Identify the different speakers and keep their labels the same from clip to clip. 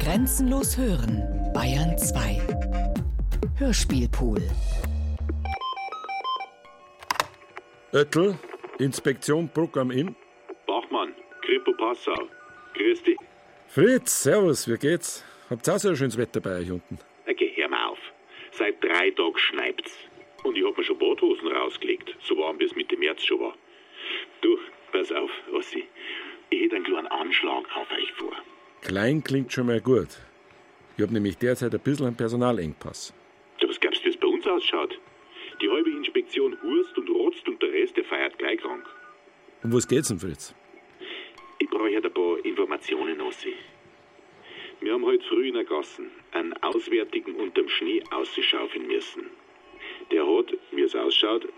Speaker 1: Grenzenlos hören, Bayern 2. Hörspielpool.
Speaker 2: Oettel, Inspektion Bruck am Inn.
Speaker 3: Bachmann, Kripo Passau. Grüß dich.
Speaker 2: Fritz, servus, wie geht's? Habt ihr auch so ein schönes Wetter bei euch unten?
Speaker 3: Okay, hör mal auf. Seit drei Tagen schneit's. Und ich hab mir schon Badhosen rausgelegt, so warm wie es Mitte März schon war. Du, pass auf, Ossi. Ich hätte einen kleinen Anschlag auf euch vor.
Speaker 2: Klein klingt schon mal gut. Ich hab nämlich derzeit ein bisschen einen Personalengpass.
Speaker 3: Du, was glaubst du, wie es bei uns ausschaut? Die halbe Inspektion hurst und rotzt und der Rest, der feiert gleich krank.
Speaker 2: Um was geht's denn, Fritz?
Speaker 3: Ich brauche halt ein paar Informationen, Ossi. Wir haben heute früh in der Gassen einen Auswärtigen unterm Schnee ausschaufeln müssen. Der hat, wie es ausschaut,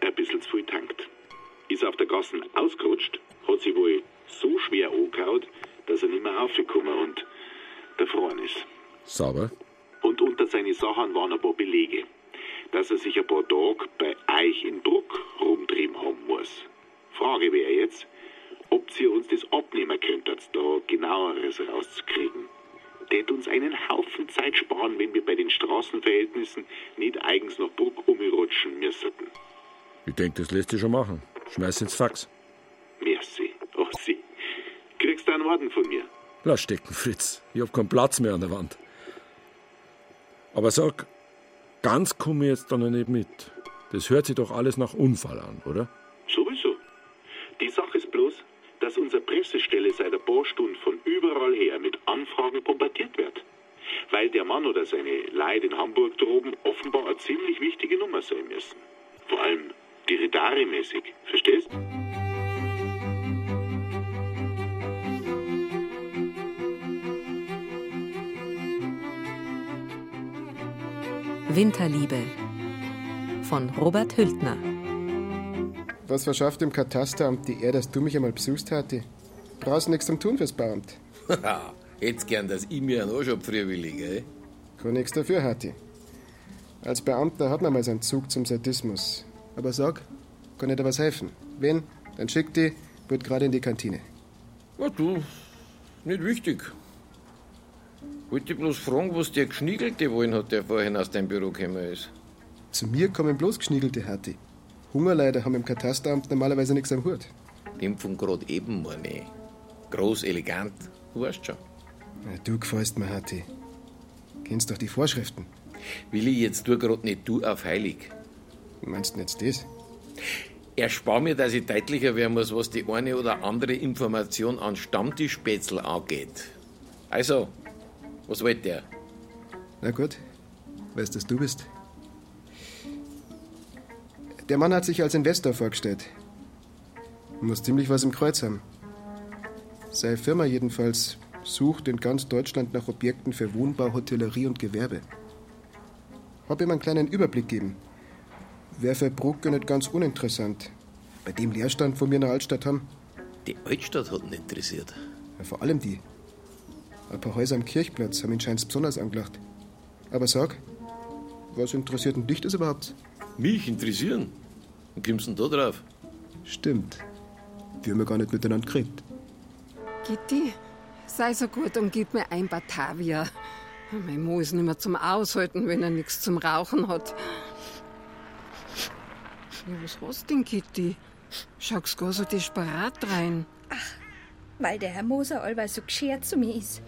Speaker 3: ein bisschen zu viel tankt. Ist auf der Gassen ausgerutscht, hat sich wohl so schwer angehaut, dass er nicht mehr raufgekommen und erfroren ist.
Speaker 2: Sauber.
Speaker 3: Und unter seinen Sachen waren ein paar Belege, dass er sich ein paar Tage bei euch in Druck rumtrieben haben muss. Frage wäre jetzt, ob ihr uns das abnehmen könntet, da genaueres rauszukriegen. Tät uns einen Haufen Zeit sparen, wenn wir bei den Straßenverhältnissen nicht eigens nach Bruck umrutschen müssten.
Speaker 2: Ich denke, das lässt sich schon machen. Schmeiß ins Fax.
Speaker 3: Merci. Kriegst du einen Orden von mir?
Speaker 2: Lass stecken, Fritz. Ich hab keinen Platz mehr an der Wand. Aber sag, ganz komme ich jetzt da noch nicht mit. Das hört sich doch alles nach Unfall an, oder?
Speaker 3: Sowieso. Die Sache ist bloß, dass unsere Pressestelle seit ein paar Stunden von überall her mit Anfragen bombardiert wird. Weil der Mann oder seine Leid in Hamburg droben offenbar eine ziemlich wichtige Nummer sein müssen. Vor allem Diridari-mäßig, verstehst?
Speaker 1: Winterliebe von Robert Hültner.
Speaker 4: Was verschafft dem Katasteramt die Ehre, dass du mich einmal besuchst hatte? Brauchst nichts zum Tun fürs Beamt.
Speaker 5: Haha, Hätt's gern, dass ich mir einen Anschub freiwillig, gell?
Speaker 4: Kann nichts dafür, Hatti. Als Beamter hat man mal seinen Zug zum Sadismus. Aber sag, kann ich dir was helfen? Wenn, dann schick die, wird gerade in die Kantine.
Speaker 5: Ja, du, nicht wichtig. Wollte bloß fragen, was der Geschniegelte wollen hat, der vorhin aus deinem Büro gekommen ist.
Speaker 4: Zu mir kommen bloß geschniegelte Hatti. Hungerleider haben im Katasteramt normalerweise nichts am Hut.
Speaker 5: Dem von grad eben, meine ich. Groß, elegant, du weißt schon.
Speaker 4: Na, du gefällst mir, Hatti. Kennst doch die Vorschriften.
Speaker 5: Will ich jetzt tu grad nicht du auf heilig.
Speaker 4: Meinst du jetzt das?
Speaker 5: Erspar mir, dass ich deutlicher werden muss, was die eine oder andere Information an Stammtischspätzl angeht. Also, was wollt der?
Speaker 4: Na gut, weißt, dass du bist. Der Mann hat sich als Investor vorgestellt. Muss ziemlich was im Kreuz haben. Seine Firma jedenfalls sucht in ganz Deutschland nach Objekten für Wohnbau, Hotellerie und Gewerbe. Hab ihm einen kleinen Überblick gegeben. Wäre für Brucke nicht ganz uninteressant. Bei dem Leerstand, wo wir in der Altstadt haben.
Speaker 5: Die Altstadt hat ihn interessiert.
Speaker 4: Ja, vor allem die. Ein paar Häuser am Kirchplatz haben ihn scheinbar besonders angelacht. Aber sag, was interessiert denn dich das überhaupt?
Speaker 5: Mich interessieren? Wie kommst du denn da drauf?
Speaker 4: Stimmt. Wir haben ja gar nicht miteinander geredet.
Speaker 6: Gitti, sei so gut und gib mir ein Batavia. Mein Mo ist nicht mehr zum Aushalten, wenn er nichts zum Rauchen hat. Ja, was hast denn, Gitti? Schaust gar so desperat rein.
Speaker 7: Weil der Herr Moser allweil so geschert zu mir ist.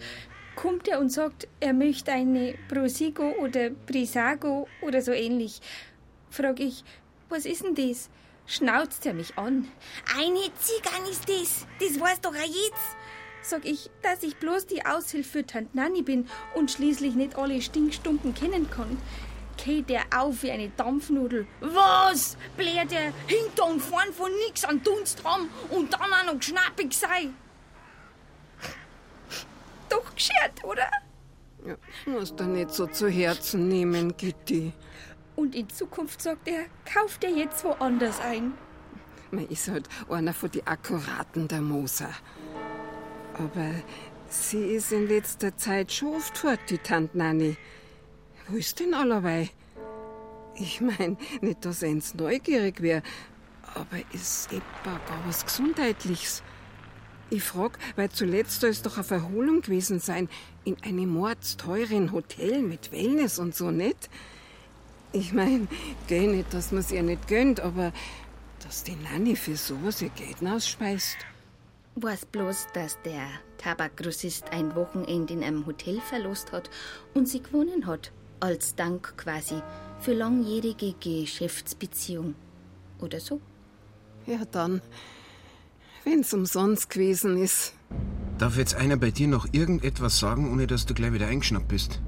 Speaker 7: Kommt er und sagt, er möchte eine Prosigo oder Brisago oder so ähnlich. Frag ich, was ist denn das? Schnauzt er mich an. Eine Zigarre ist das, das weiß doch auch jetzt. Sag ich, dass ich bloß die Aushilfe für Tant Nanni bin und schließlich nicht alle Stinkstumpen kennen kann. Geht der auf wie eine Dampfnudel. Was? Bläht der hinter und vorn von nix an Dunst haben und dann auch noch geschnappig sei? Doch geschert, oder?
Speaker 6: Ja, musst du nicht so zu Herzen nehmen, Gitti.
Speaker 7: Und in Zukunft sagt er, kauft er jetzt woanders ein.
Speaker 6: Man ist halt einer von die Akkuraten der Moser. Aber sie ist in letzter Zeit schon oft fort, die Tant Nanni. Wo ist denn allerweil? Ich mein, nicht, dass er ins neugierig wäre, aber ist etwa gar was Gesundheitliches. Ich frag, weil zuletzt soll es doch auf Erholung gewesen sein. In einem mordsteuren Hotel mit Wellness und so, nicht? Ich mein, geh nicht, dass man's ihr nicht gönnt, aber dass die Nanny für sowas ihr Geld ausspeist.
Speaker 7: Weiß bloß, dass der Tabakgrossist ein Wochenende in einem Hotel verlost hat und sie gewonnen hat. Als Dank quasi für langjährige Geschäftsbeziehung. Oder so?
Speaker 6: Ja, dann, wenn's umsonst gewesen ist.
Speaker 8: Darf jetzt einer bei dir noch irgendetwas sagen, ohne dass du gleich wieder eingeschnappt bist?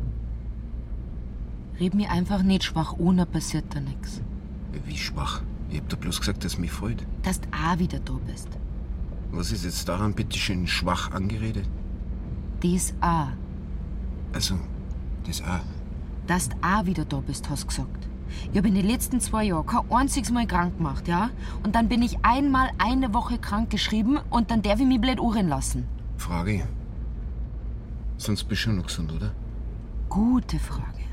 Speaker 9: Red mir einfach nicht schwach ohne passiert da nix.
Speaker 8: Wie schwach? Ich hab doch bloß gesagt, dass mich freut.
Speaker 9: Dass du auch wieder da bist.
Speaker 8: Was ist jetzt daran bitte schön schwach angeredet?
Speaker 9: Das auch.
Speaker 8: Also, das auch.
Speaker 9: Dass du auch wieder da bist, hast gesagt. Ich habe in den letzten zwei Jahren kein einziges Mal krank gemacht, ja? Und dann bin ich einmal eine Woche krank geschrieben und dann darf ich mich blöd uhren lassen.
Speaker 8: Frage. Sonst bist du schon noch gesund, oder?
Speaker 9: Gute Frage.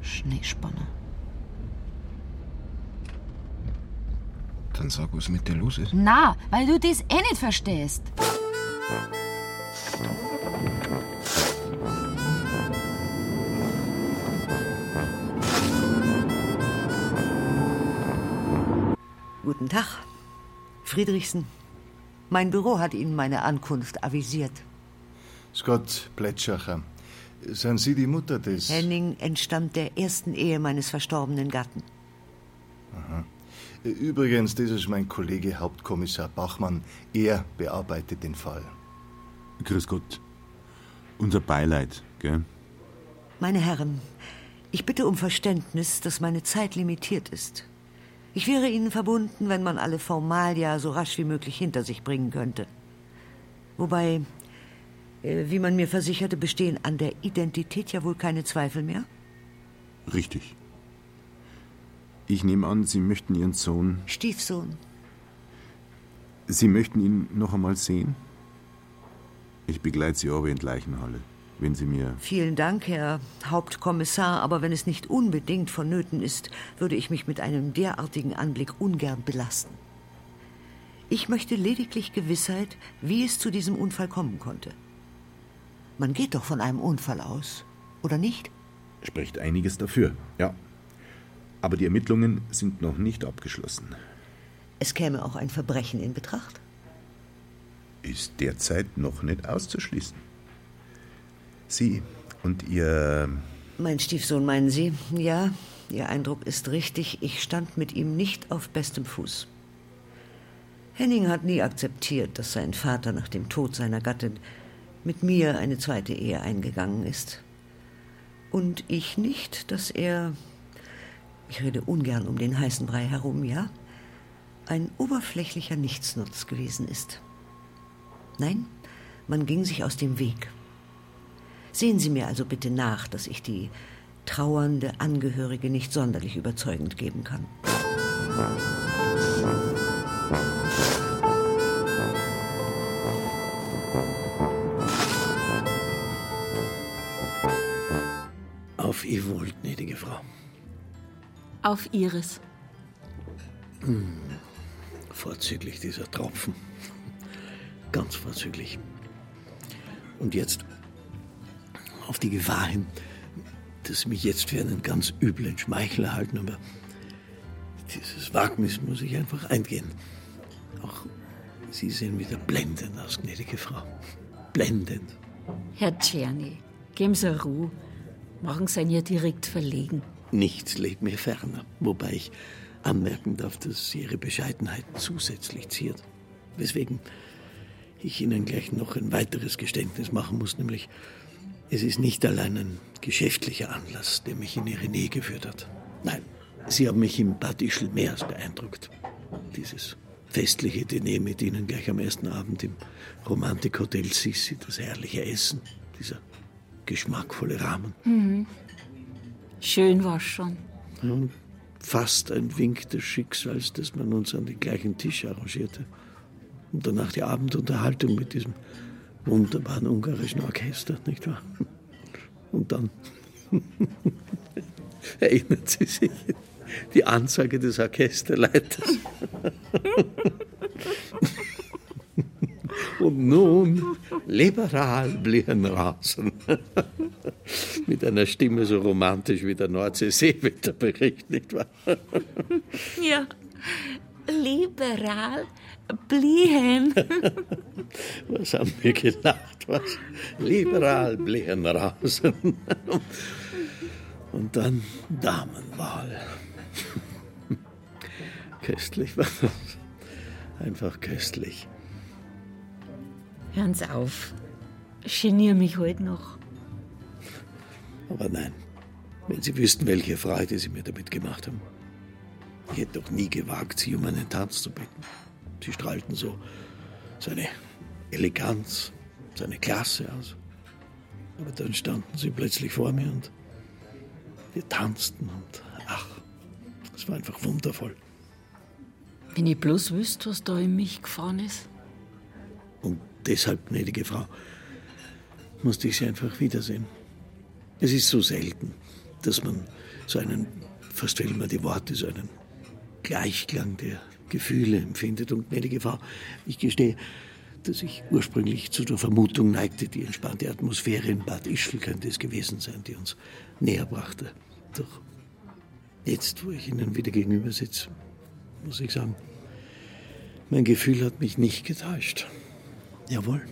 Speaker 9: Schneespanner.
Speaker 8: Dann sag, was mit dir los ist.
Speaker 9: Na, weil du das eh nicht verstehst.
Speaker 10: Guten Tag, Friedrichsen. Mein Büro hat Ihnen meine Ankunft avisiert.
Speaker 11: Scott Plätschacher, sind Sie die Mutter des...
Speaker 10: Henning entstammt der ersten Ehe meines verstorbenen Gatten.
Speaker 11: Aha. Übrigens, das ist mein Kollege Hauptkommissar Bachmann. Er bearbeitet den Fall.
Speaker 12: Grüß Gott. Unser Beileid, gell?
Speaker 10: Meine Herren, ich bitte um Verständnis, dass meine Zeit limitiert ist. Ich wäre Ihnen verbunden, wenn man alle Formalia so rasch wie möglich hinter sich bringen könnte. Wobei, äh, wie man mir versicherte, bestehen an der Identität ja wohl keine Zweifel mehr.
Speaker 12: Richtig. Ich nehme an, Sie möchten Ihren Sohn.
Speaker 10: Stiefsohn.
Speaker 12: Sie möchten ihn noch einmal sehen? Ich begleite Sie aber in Leichenhalle, wenn Sie mir.
Speaker 10: Vielen Dank, Herr Hauptkommissar, aber wenn es nicht unbedingt vonnöten ist, würde ich mich mit einem derartigen Anblick ungern belasten. Ich möchte lediglich Gewissheit, wie es zu diesem Unfall kommen konnte. Man geht doch von einem Unfall aus, oder nicht?
Speaker 12: Spricht einiges dafür, ja. Aber die Ermittlungen sind noch nicht abgeschlossen.
Speaker 10: Es käme auch ein Verbrechen in Betracht.
Speaker 12: Ist derzeit noch nicht auszuschließen. Sie und Ihr.
Speaker 10: Mein Stiefsohn, meinen Sie? Ja, Ihr Eindruck ist richtig. Ich stand mit ihm nicht auf bestem Fuß. Henning hat nie akzeptiert, dass sein Vater nach dem Tod seiner Gattin mit mir eine zweite Ehe eingegangen ist. Und ich nicht, dass er, ich rede ungern um den heißen Brei herum, ja, ein oberflächlicher Nichtsnutz gewesen ist. Nein, man ging sich aus dem Weg. Sehen Sie mir also bitte nach, dass ich die trauernde Angehörige nicht sonderlich überzeugend geben kann.
Speaker 13: Auf Ihr Wohl, gnädige Frau.
Speaker 9: Auf Ihres.
Speaker 13: Hm, vorzüglich dieser Tropfen. Ganz vorzüglich. Und jetzt auf die Gefahr hin, dass Sie mich jetzt für einen ganz üblen Schmeichler halten, aber dieses Wagnis muss ich einfach eingehen. Auch Sie sehen wieder blendend aus, gnädige Frau. Blendend.
Speaker 14: Herr Czerny, geben Sie Ruhe. Machen Sie ihn ja direkt verlegen.
Speaker 13: Nichts lebt mir ferner, wobei ich anmerken darf, dass Sie Ihre Bescheidenheit zusätzlich ziert. Weswegen ich Ihnen gleich noch ein weiteres Geständnis machen muss, nämlich es ist nicht allein ein geschäftlicher Anlass, der mich in Ihre Nähe geführt hat. Nein, Sie haben mich im Bad Ischl mehr als beeindruckt. Dieses festliche Diner mit Ihnen gleich am ersten Abend im Romantikhotel Sissi, das herrliche Essen, dieser geschmackvolle Rahmen.
Speaker 14: Mhm. Schön war's schon.
Speaker 13: Ja, und fast ein Wink des Schicksals, dass man uns an den gleichen Tisch arrangierte. Und danach die Abendunterhaltung mit diesem wunderbaren ungarischen Orchester, nicht wahr? Und dann erinnern Sie sich die Ansage des Orchesterleiters. Und nun liberal blieben Rasen. Mit einer Stimme so romantisch wie der Nordsee-Seewetterbericht, nicht wahr?
Speaker 14: Ja, liberal bliehen.
Speaker 13: Was haben wir gelacht, was? Liberal blieben Rasen. Und dann Damenwahl. Köstlich war das. Einfach köstlich.
Speaker 14: Hören Sie auf. Genier mich heute noch.
Speaker 13: Aber nein, wenn Sie wüssten, welche Freude Sie mir damit gemacht haben. Ich hätte doch nie gewagt, Sie um einen Tanz zu bitten. Sie strahlten so seine Eleganz, seine Klasse aus. Aber dann standen Sie plötzlich vor mir und wir tanzten und ach, es war einfach wundervoll.
Speaker 14: Wenn ich bloß wüsste, was da in mich gefahren ist.
Speaker 13: Und deshalb, gnädige Frau, musste ich Sie einfach wiedersehen. Es ist so selten, dass man so einen, fast fehlen mir die Worte, so einen Gleichklang der Gefühle empfindet. Und gnädige Frau, ich gestehe, dass ich ursprünglich zu der Vermutung neigte, die entspannte Atmosphäre in Bad Ischl könnte es gewesen sein, die uns näher brachte. Doch jetzt, wo ich Ihnen wieder gegenüber sitze, muss ich sagen, mein Gefühl hat mich nicht getäuscht. Jawohl.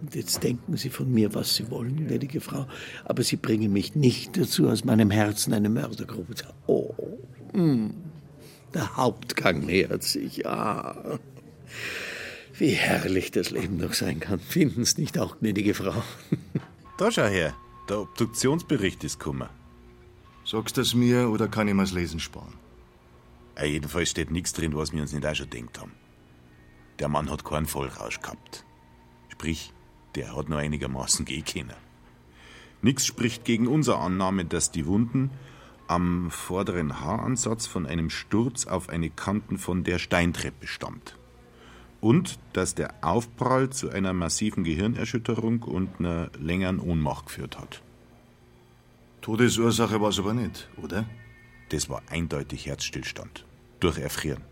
Speaker 13: Und jetzt denken Sie von mir, was Sie wollen, gnädige Frau, aber Sie bringen mich nicht dazu, aus meinem Herzen eine Mördergrube zu. Oh, mm, der Hauptgang nähert sich. Ah, wie herrlich das Leben doch sein kann. Finden Sie nicht auch, gnädige Frau?
Speaker 3: Da schau her, der Obduktionsbericht ist gekommen.
Speaker 11: Sagst du es mir oder kann ich mir's lesen sparen?
Speaker 3: Ja, jedenfalls steht nichts drin, was wir uns nicht auch schon gedacht haben. Der Mann hat keinen Vollrausch gehabt. Sprich, der hat nur einigermaßen gehen können. Nichts spricht gegen unsere Annahme, dass die Wunden am vorderen Haaransatz von einem Sturz auf eine Kanten von der Steintreppe stammt. Und dass der Aufprall zu einer massiven Gehirnerschütterung und einer längeren Ohnmacht geführt hat.
Speaker 11: Todesursache war es aber nicht, oder?
Speaker 3: Das war eindeutig Herzstillstand. Durch Erfrieren.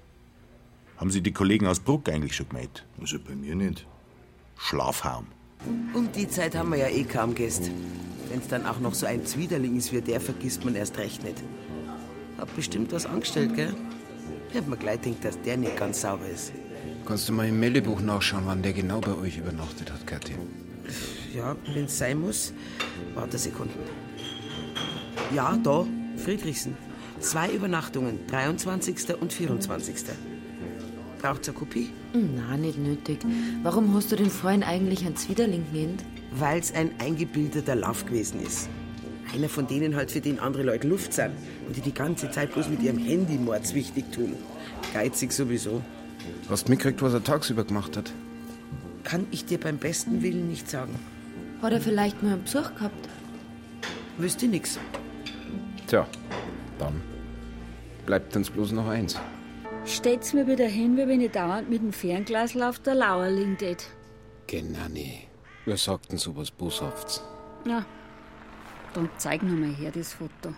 Speaker 3: Haben Sie die Kollegen aus Bruck eigentlich schon gemeldet?
Speaker 11: Also bei mir nicht.
Speaker 3: Schlafhaum.
Speaker 15: Um die Zeit haben wir ja eh kaum Gäste. Wenn's dann auch noch so ein Zwiderling ist wie der, vergisst man erst recht nicht. Hab bestimmt was angestellt, gell? Ich hab mir gleich gedacht, dass der nicht ganz sauber ist.
Speaker 8: Kannst du mal im Meldebuch nachschauen, wann der genau bei euch übernachtet hat, Kathi?
Speaker 15: Ja, wenn's sein muss. Warte Sekunden. Ja, da, Friedrichsen. Zwei Übernachtungen, 23. und 24. Braucht's eine Kopie?
Speaker 9: Na, nicht nötig. Warum hast du den Freund eigentlich einen Zwiderling genannt?
Speaker 15: Weil's ein eingebildeter Lauf gewesen ist. Einer von denen halt, für den andere Leute Luft sind und die die ganze Zeit bloß mit ihrem Handy mordswichtig tun. Geizig sowieso.
Speaker 8: Hast du mitgekriegt, was er tagsüber gemacht hat?
Speaker 15: Kann ich dir beim besten Willen nicht sagen.
Speaker 9: Hat er vielleicht mal einen Besuch gehabt?
Speaker 15: Wüsste nix.
Speaker 8: Tja, dann bleibt uns bloß noch eins.
Speaker 14: Steht's mir wieder hin, wie wenn ich dauernd mit dem Fernglas auf der Lauer liegen tät.
Speaker 8: Genau, nee. Wer sagt denn sowas Boshafts?
Speaker 14: Ja, dann zeig nur mal her das Foto.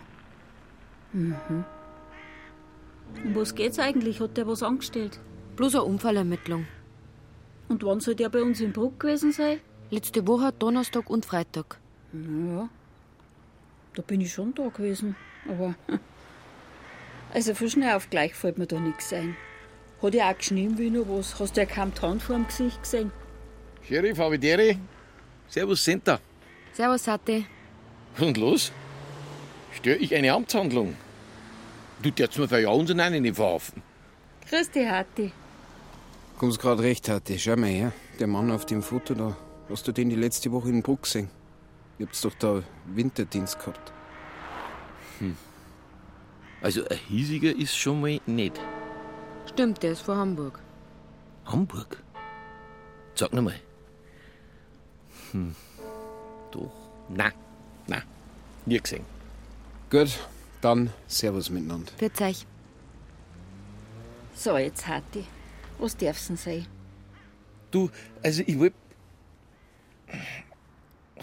Speaker 14: Mhm. Um was geht's eigentlich? Hat der was angestellt?
Speaker 9: Bloß eine Unfallermittlung.
Speaker 14: Und wann soll der bei uns in Bruck gewesen sein?
Speaker 9: Letzte Woche Donnerstag und Freitag.
Speaker 14: Ja, da bin ich schon da gewesen. Aber. Also von schnell auf gleich fällt mir da nichts ein. Hat ja auch geschnien wie noch was. Hast du ja kaum die Hand vor dem Gesicht gesehen?
Speaker 5: Sheriff, Habitäre. Servus, Senta.
Speaker 9: Servus, Sate.
Speaker 5: Und los? Stör ich eine Amtshandlung? Du darfst mir für ja unseren einen nicht verhaften.
Speaker 14: Grüß dich, Hatti.
Speaker 8: Kommst grad recht, Hatte. Schau mal her. Der Mann auf dem Foto da. Hast du den die letzte Woche in Bruck gesehen? Ihr habt's doch da Winterdienst gehabt.
Speaker 5: Hm. Also ein hiesiger ist schon mal nicht.
Speaker 9: Stimmt, der ist von Hamburg.
Speaker 5: Hamburg? Sag noch mal. Hm. Doch. Na, na. Nie gesehen.
Speaker 8: Gut, dann Servus miteinander.
Speaker 9: Für euch.
Speaker 14: So, jetzt Hatti. Was darf's denn sein?
Speaker 5: Du, also ich wollt.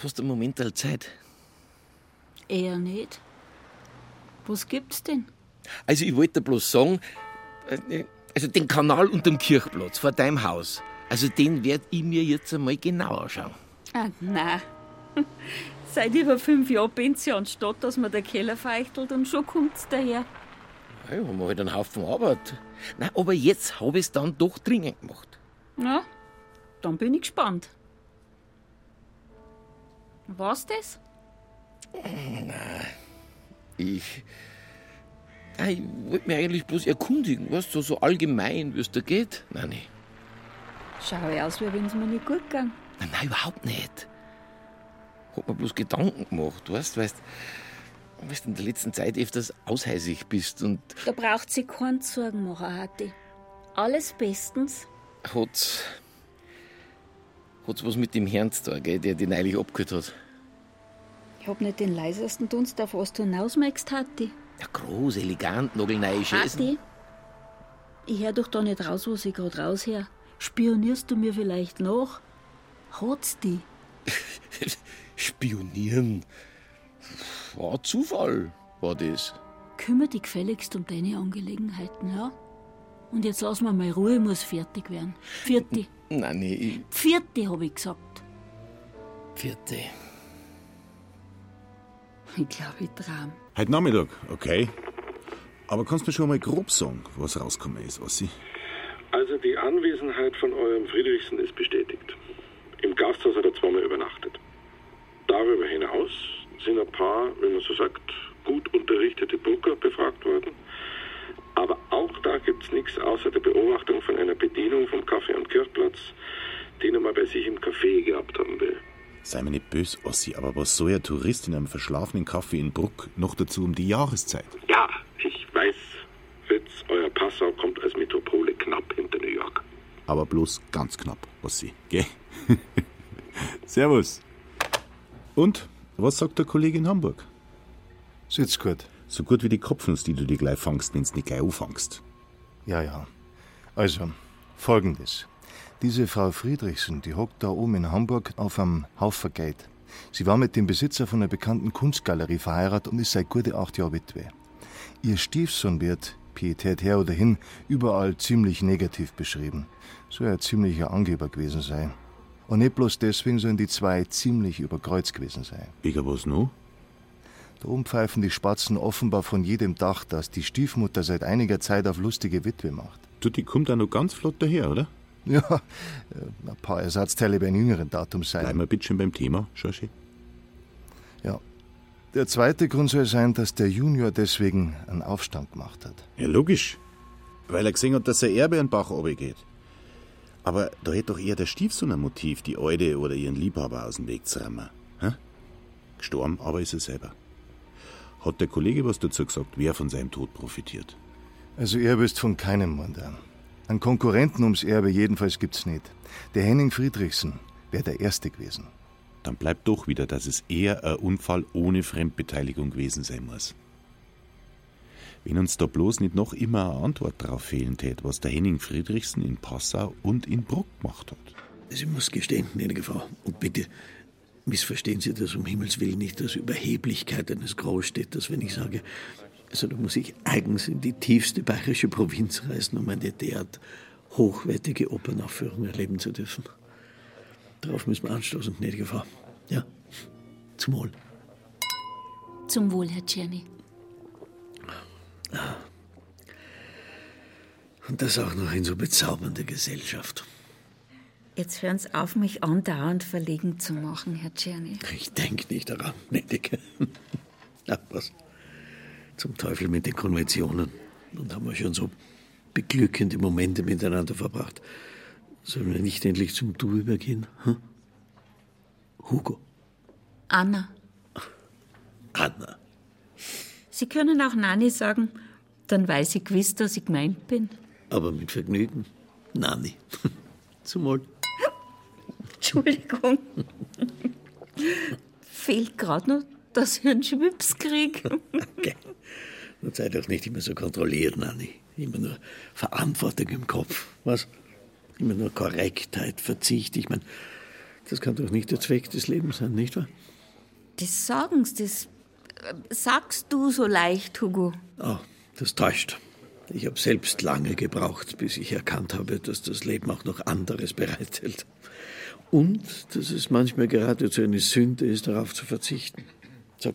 Speaker 5: Hast du einen Moment halt Zeit?
Speaker 14: Eher nicht. Was gibt's denn?
Speaker 5: Also ich wollte bloß sagen, äh, also den Kanal unterm Kirchplatz vor deinem Haus, Also den werd ich mir jetzt einmal genauer schauen.
Speaker 14: Ah, nein. Seit über fünf Jahren Pension, anstatt dass man der Keller feuchtelt und schon kommt's daher.
Speaker 5: Ja, haben wir halt einen Haufen Arbeit. Nein, aber jetzt habe ich es dann doch dringend gemacht.
Speaker 14: Na, dann bin ich gespannt. Was das?
Speaker 5: Nein, ich. Ich wollte mich eigentlich bloß erkundigen, weißt du, so allgemein, wie es da geht. Nein, nee.
Speaker 14: Schau ich aus, wie wenn es mir nicht gut ging.
Speaker 5: Nein, nein, überhaupt nicht. Hab mir bloß Gedanken gemacht, weißt du, weißt, weißt in der letzten Zeit öfters aushäusig bist und
Speaker 14: Da braucht sie keinen Sorgen machen, Hati. Alles bestens.
Speaker 5: hat's. hat's was mit dem Herrn tun, gell, der den neulich abgehört hat.
Speaker 14: Ich hab nicht den leisesten Dunst, auf was du hinaus möchtest, Hati.
Speaker 5: Ja, groß, elegant, nagelneue Schäsen.
Speaker 14: Hati, ich hör doch da nicht raus, was ich grad raushör. Spionierst du mir vielleicht nach? Hat's die?
Speaker 5: Spionieren. War Zufall, war das.
Speaker 14: Kümmer dich gefälligst um deine Angelegenheiten, ja? Und jetzt lass mir mal Ruhe, ich muss fertig werden. Vierte.
Speaker 5: Nein, nee, ich.
Speaker 14: Vierte, hab ich gesagt.
Speaker 5: Vierte.
Speaker 14: Ich glaube, ich traum.
Speaker 12: Heute Nachmittag, okay. Aber kannst du mir schon mal grob sagen, was rausgekommen ist, Ossi?
Speaker 16: Also die Anwesenheit von eurem Friedrichsen ist bestätigt. Im Gasthaus hat er zweimal übernachtet. Darüber hinaus sind ein paar, wenn man so sagt, gut unterrichtete Booker befragt worden. Aber auch da gibt es nichts außer der Beobachtung von einer Bedienung vom Kaffee am Kirchplatz, die er mal bei sich im Café gehabt haben will.
Speaker 12: Sei mir nicht bös, Ossi, aber was soll ein Tourist in einem verschlafenen Café in Bruck noch dazu um die Jahreszeit?
Speaker 16: Ja, ich weiß, Fritz, euer Passau kommt als Metropole knapp hinter New York.
Speaker 12: Aber bloß ganz knapp, Ossi, gell? Servus. Und, was sagt der Kollege in Hamburg?
Speaker 11: Sitzt gut.
Speaker 12: So gut wie die Kopfnuss, die du dir gleich fangst, wenn's nicht gleich auffangst.
Speaker 11: Ja, ja. Also, folgendes. Diese Frau Friedrichsen, die hockt da oben in Hamburg auf einem Haufen Geld. Sie war mit dem Besitzer von einer bekannten Kunstgalerie verheiratet und ist seit gute acht Jahren Witwe. Ihr Stiefsohn wird, Pietät her oder hin, überall ziemlich negativ beschrieben. Soll ein ziemlicher Angeber gewesen sein. Und nicht bloß deswegen sollen die zwei ziemlich überkreuzt gewesen sein.
Speaker 12: Wegen was noch?
Speaker 11: Da oben pfeifen die Spatzen offenbar von jedem Dach, dass die Stiefmutter seit einiger Zeit auf lustige Witwe macht.
Speaker 12: Du, die kommt auch noch ganz flott daher, oder?
Speaker 11: Ja, äh, ein paar Ersatzteile bei einem jüngeren Datum sein.
Speaker 12: Bleiben wir bitte schon beim Thema, Schorschi.
Speaker 11: Ja. Der zweite Grund soll sein, dass der Junior deswegen einen Aufstand gemacht hat.
Speaker 12: Ja, logisch. Weil er gesehen hat, dass sein Erbe einen Bach geht. Aber da hätte doch eher der Stiefsohn ein Motiv, die Alte oder ihren Liebhaber aus dem Weg zu rammen. Hä? Gestorben, aber ist er selber. Hat der Kollege was dazu gesagt, wer von seinem Tod profitiert?
Speaker 11: Also er wüsst von keinem Mord an. Einen Konkurrenten ums Erbe jedenfalls gibt's nicht. Der Henning Friedrichsen wäre der Erste gewesen.
Speaker 12: Dann bleibt doch wieder, dass es eher ein Unfall ohne Fremdbeteiligung gewesen sein muss. Wenn uns da bloß nicht noch immer eine Antwort darauf fehlen tät, was der Henning Friedrichsen in Passau und in Bruck gemacht hat.
Speaker 13: Also ich muss gestehen, gnädige Frau, und bitte missverstehen Sie das um Himmels Willen nicht als Überheblichkeit eines Großstädters, wenn ich sage, also da muss ich eigens in die tiefste bayerische Provinz reisen, um eine derart hochwertige Opernaufführung erleben zu dürfen. Darauf müssen wir anstoßen, gnädige Frau. Ja, zum Wohl.
Speaker 14: Zum Wohl, Herr Czerny.
Speaker 13: Und das auch noch in so bezaubernder Gesellschaft.
Speaker 14: Jetzt hören Sie auf, mich andauernd verlegen zu machen, Herr Czerny.
Speaker 13: Ich denke nicht daran, gnädige. Na, was? Zum Teufel mit den Konventionen. Und haben wir schon so beglückende Momente miteinander verbracht. Sollen wir nicht endlich zum Du übergehen? Hm? Hugo.
Speaker 14: Anna.
Speaker 13: Anna.
Speaker 14: Sie können auch Nani sagen, dann weiß ich gewiss, dass ich gemeint bin.
Speaker 13: Aber mit Vergnügen. Nani. Zum Wohl.
Speaker 14: Entschuldigung. Fehlt gerade noch, dass ich einen Schwips krieg.
Speaker 13: Okay. Nun sei doch nicht immer so kontrolliert, Nani. Immer nur Verantwortung im Kopf. Was? Immer nur Korrektheit, Verzicht. Ich meine, das kann doch nicht der Zweck des Lebens sein, nicht wahr?
Speaker 14: Das sagen Sie, das äh, sagst du so leicht, Hugo.
Speaker 13: Oh, das täuscht. Ich habe selbst lange gebraucht, bis ich erkannt habe, dass das Leben auch noch anderes bereithält. Und dass es manchmal geradezu eine Sünde ist, darauf zu verzichten. Sag,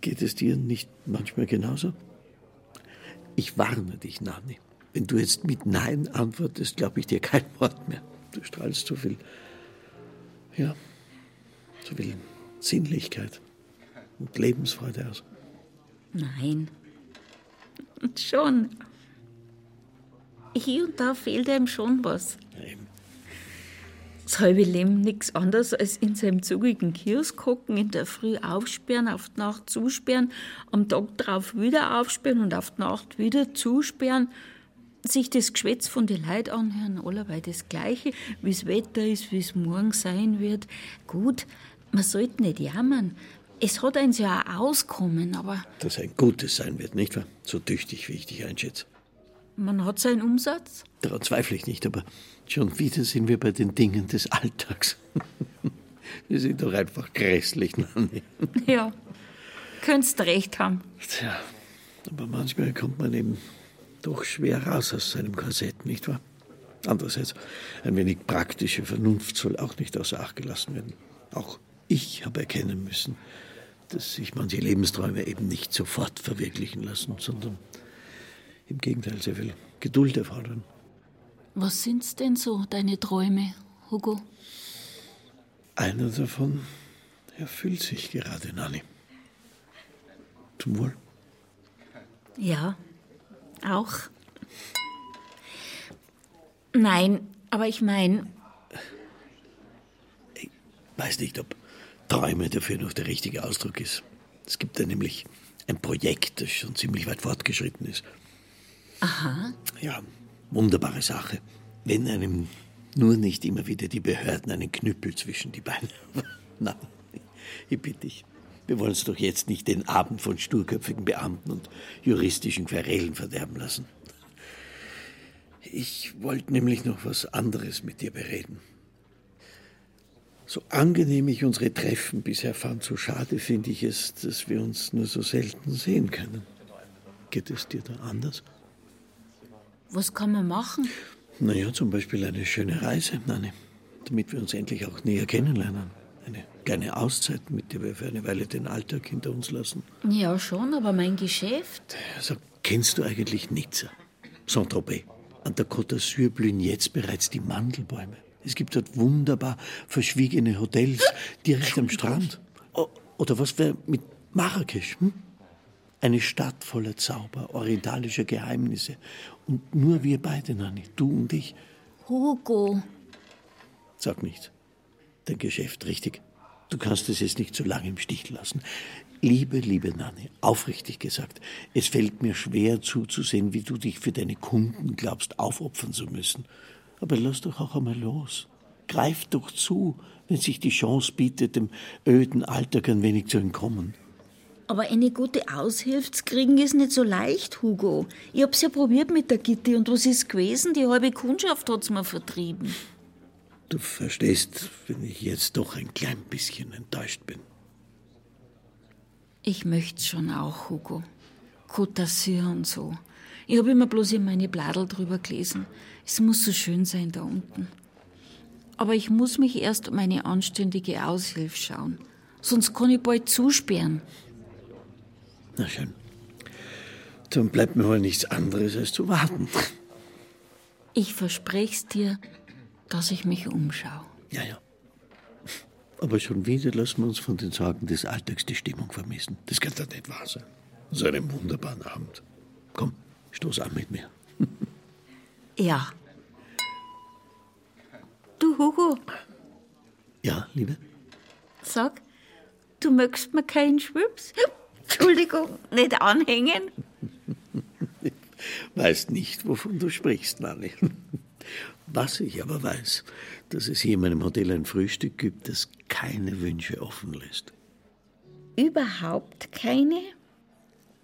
Speaker 13: geht es dir nicht manchmal genauso? Ich warne dich, Nani. Wenn du jetzt mit Nein antwortest, glaube ich dir kein Wort mehr. Du strahlst so viel, ja, so viel Sinnlichkeit und Lebensfreude aus.
Speaker 14: Nein. Schon. Hier und da fehlt ihm schon was. Das halbe Leben nichts anderes als in seinem zugigen Kiosk hocken, in der Früh aufsperren, auf die Nacht zusperren, am Tag drauf wieder aufsperren und auf die Nacht wieder zusperren, sich das Geschwätz von den Leuten anhören, allerweil das Gleiche, wie das Wetter ist, wie es morgen sein wird. Gut, man sollte nicht jammern. Es hat eins ja auch auskommen, aber
Speaker 13: Dass ein Gutes sein wird, nicht wahr? So tüchtig, wie ich dich einschätze.
Speaker 14: Man hat seinen Umsatz.
Speaker 13: Daran zweifle ich nicht, aber schon wieder sind wir bei den Dingen des Alltags. Wir sind doch einfach grässlich, Nanni.
Speaker 14: Ja, könntest recht haben.
Speaker 13: Tja, aber manchmal kommt man eben doch schwer raus aus seinem Korsett, nicht wahr? Andererseits, ein wenig praktische Vernunft soll auch nicht außer Acht gelassen werden. Auch ich habe erkennen müssen, dass sich manche Lebensträume eben nicht sofort verwirklichen lassen, sondern im Gegenteil sehr viel Geduld erfordern.
Speaker 14: Was sind's denn so, deine Träume, Hugo?
Speaker 13: Einer davon erfüllt sich gerade, Nanni. Zum Wohl.
Speaker 14: Ja, auch. Nein, aber ich meine,
Speaker 13: Weiß nicht, ob Träume dafür noch der richtige Ausdruck ist. Es gibt da nämlich ein Projekt, das schon ziemlich weit fortgeschritten ist.
Speaker 14: Aha,
Speaker 13: Ja, wunderbare Sache. Wenn einem nur nicht immer wieder die Behörden einen Knüppel zwischen die Beine. Na, ich bitte dich. Wir wollen uns doch jetzt nicht den Abend von sturköpfigen Beamten und juristischen Querelen verderben lassen. Ich wollte nämlich noch was anderes mit dir bereden. So angenehm ich unsere Treffen bisher fand, so schade finde ich es, dass wir uns nur so selten sehen können. Geht es dir da anders?
Speaker 14: Was kann man machen?
Speaker 13: Naja, zum Beispiel eine schöne Reise, Nanni, damit wir uns endlich auch näher kennenlernen. Eine kleine Auszeit, mit der wir für eine Weile den Alltag hinter uns lassen.
Speaker 14: Ja, schon, aber mein Geschäft.
Speaker 13: Also, kennst du eigentlich Nizza? Saint-Tropez. An der Côte d'Azur blühen jetzt bereits die Mandelbäume. Es gibt dort wunderbar verschwiegene Hotels direkt am Strand. O- Oder was wäre mit Marrakesch? Hm? Eine Stadt voller Zauber, orientalischer Geheimnisse. Und nur wir beide, Nanni, du und ich.
Speaker 14: Hugo,
Speaker 13: Sag nichts. Dein Geschäft, richtig. Du kannst es jetzt nicht so lange im Stich lassen. Liebe, liebe Nanni, aufrichtig gesagt, es fällt mir schwer zuzusehen, wie du dich für deine Kunden glaubst aufopfern zu müssen. Aber lass doch auch einmal los. Greif doch zu, wenn sich die Chance bietet, dem öden Alltag ein wenig zu entkommen.
Speaker 14: Aber eine gute Aushilfe zu kriegen ist nicht so leicht, Hugo. Ich hab's ja probiert mit der Gitti und was ist gewesen? Die halbe Kundschaft hat's mir vertrieben.
Speaker 13: Du verstehst, wenn ich jetzt doch ein klein bisschen enttäuscht bin.
Speaker 14: Ich möcht's schon auch, Hugo. Côte d'Azur und so. Ich hab immer bloß in meine Bladel drüber gelesen. Es muss so schön sein da unten. Aber ich muss mich erst um eine anständige Aushilfe schauen. Sonst kann ich bald zusperren.
Speaker 13: Na schön. Dann bleibt mir wohl nichts anderes als zu warten.
Speaker 14: Ich versprech's dir, dass ich mich umschaue.
Speaker 13: Ja, ja. Aber schon wieder lassen wir uns von den Sorgen des Alltags die Stimmung vermissen. Das kann doch nicht wahr sein. So einen wunderbaren Abend. Komm, stoß an mit mir.
Speaker 14: Ja. Du, Hugo,
Speaker 13: Ja, Liebe?
Speaker 14: sag, du möchtest mir keinen Schwips? Entschuldigung, nicht anhängen?
Speaker 13: Weiß nicht, wovon du sprichst, Nanni. Was ich aber weiß, dass es hier in meinem Hotel ein Frühstück gibt, das keine Wünsche offen lässt.
Speaker 14: Überhaupt keine?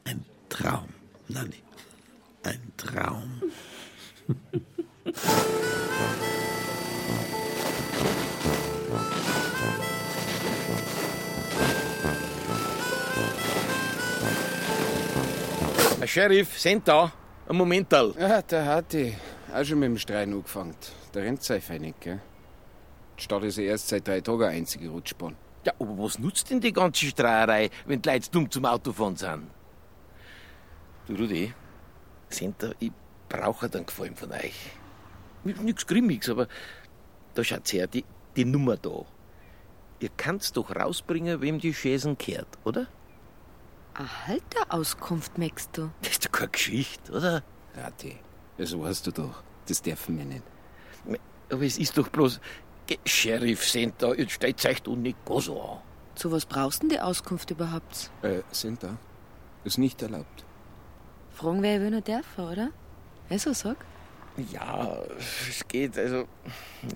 Speaker 13: Ein Traum, Nanni. Ein Traum.
Speaker 2: Herr Sheriff, sind da.
Speaker 5: Ein Momental.
Speaker 8: Ja, der hat die auch schon mit dem Streit angefangen. Der rennt sein nicht, gell? Die Stadt ist ja erst seit drei Tagen eine einzige Rutschbahn.
Speaker 5: Ja, aber was nutzt denn die ganze Streierei, wenn die Leute dumm zum Autofahren sind? Du, Rudi, Senta, ich brauche einen Gefallen von euch. Nichts Grimmiges, aber da schaut's her, die, die Nummer da. Ihr kannt's doch rausbringen, wem die Schäsen kehrt, oder?
Speaker 9: Eine Halterauskunft, merkst du?
Speaker 5: Das ist doch keine Geschichte, oder?
Speaker 8: Rati, das weißt du doch. Das dürfen wir nicht.
Speaker 5: Aber es ist doch bloß. Sheriff Senta, jetzt steht euch doch nicht so an.
Speaker 9: Zu was brauchst du denn die Auskunft überhaupt?
Speaker 8: Äh, sind da? Ist nicht erlaubt.
Speaker 9: Fragen wer will nicht dürfen, oder? Also sag.
Speaker 5: Ja, es geht, also.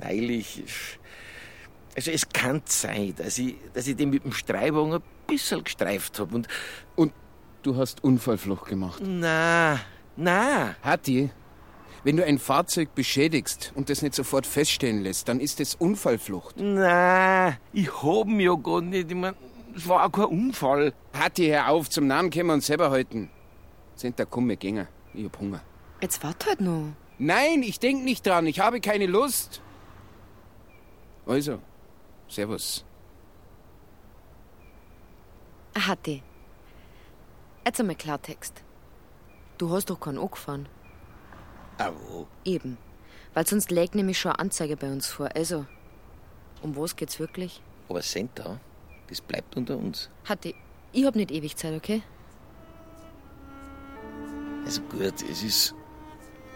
Speaker 5: Neulich. Also, es kann sein, dass ich, dass ich den mit dem Streibwagen ein bisschen gestreift habe und.
Speaker 8: Und du hast Unfallflucht gemacht.
Speaker 5: Na, na.
Speaker 8: Hatti, wenn du ein Fahrzeug beschädigst und das nicht sofort feststellen lässt, dann ist es Unfallflucht.
Speaker 5: Na, ich hab ihn ja gar nicht. Ich mein, es war auch kein Unfall.
Speaker 8: Hatti, hör auf, zum Namen können wir uns selber halten. Sind da komm, wir gehen. Ich hab Hunger.
Speaker 9: Jetzt wart halt noch.
Speaker 8: Nein, ich denk nicht dran. Ich habe keine Lust. Also, servus.
Speaker 9: Hatti. Jetzt einmal Klartext. Du hast doch keinen angefahren.
Speaker 5: Ah, wo?
Speaker 9: Eben. Weil sonst lägt nämlich schon eine Anzeige bei uns vor. Also, um was geht's wirklich?
Speaker 5: Aber Senta, das bleibt unter uns.
Speaker 9: Hatti, ich hab nicht ewig Zeit, okay?
Speaker 5: Also gut, es ist.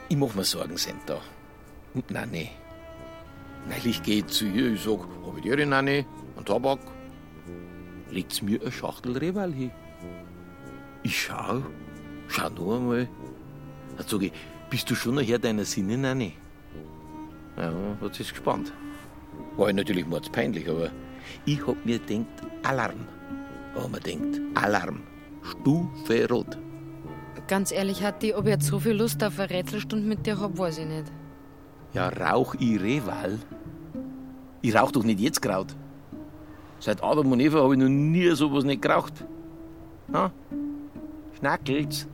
Speaker 5: Ich mach mir Sorgen, Senta. Und Nanni. Neulich geh ich zu ihr, ich sag, hab ich dir Nanni? Einen Tabak? Legt's mir eine Schachtel Rehwal hin. Ich schau, schau nur einmal. Dann sag ich, bist du schon noch Herr deiner Sinne, Nanni? Ja, hat sich gespannt. War ich natürlich mordspeinlich, aber ich hab mir gedacht, Alarm. Aber mir denkt, Alarm. Stufe rot.
Speaker 9: Ganz ehrlich, Hatti, ob ich jetzt so viel Lust auf eine Rätselstunde mit dir hab, weiß ich nicht.
Speaker 5: Ja, rauch ich Rehwal? Ich rauch doch nicht jetzt Kraut. Seit Adam und Eva habe ich noch nie sowas nicht geraucht. Ha? Schnackelt's?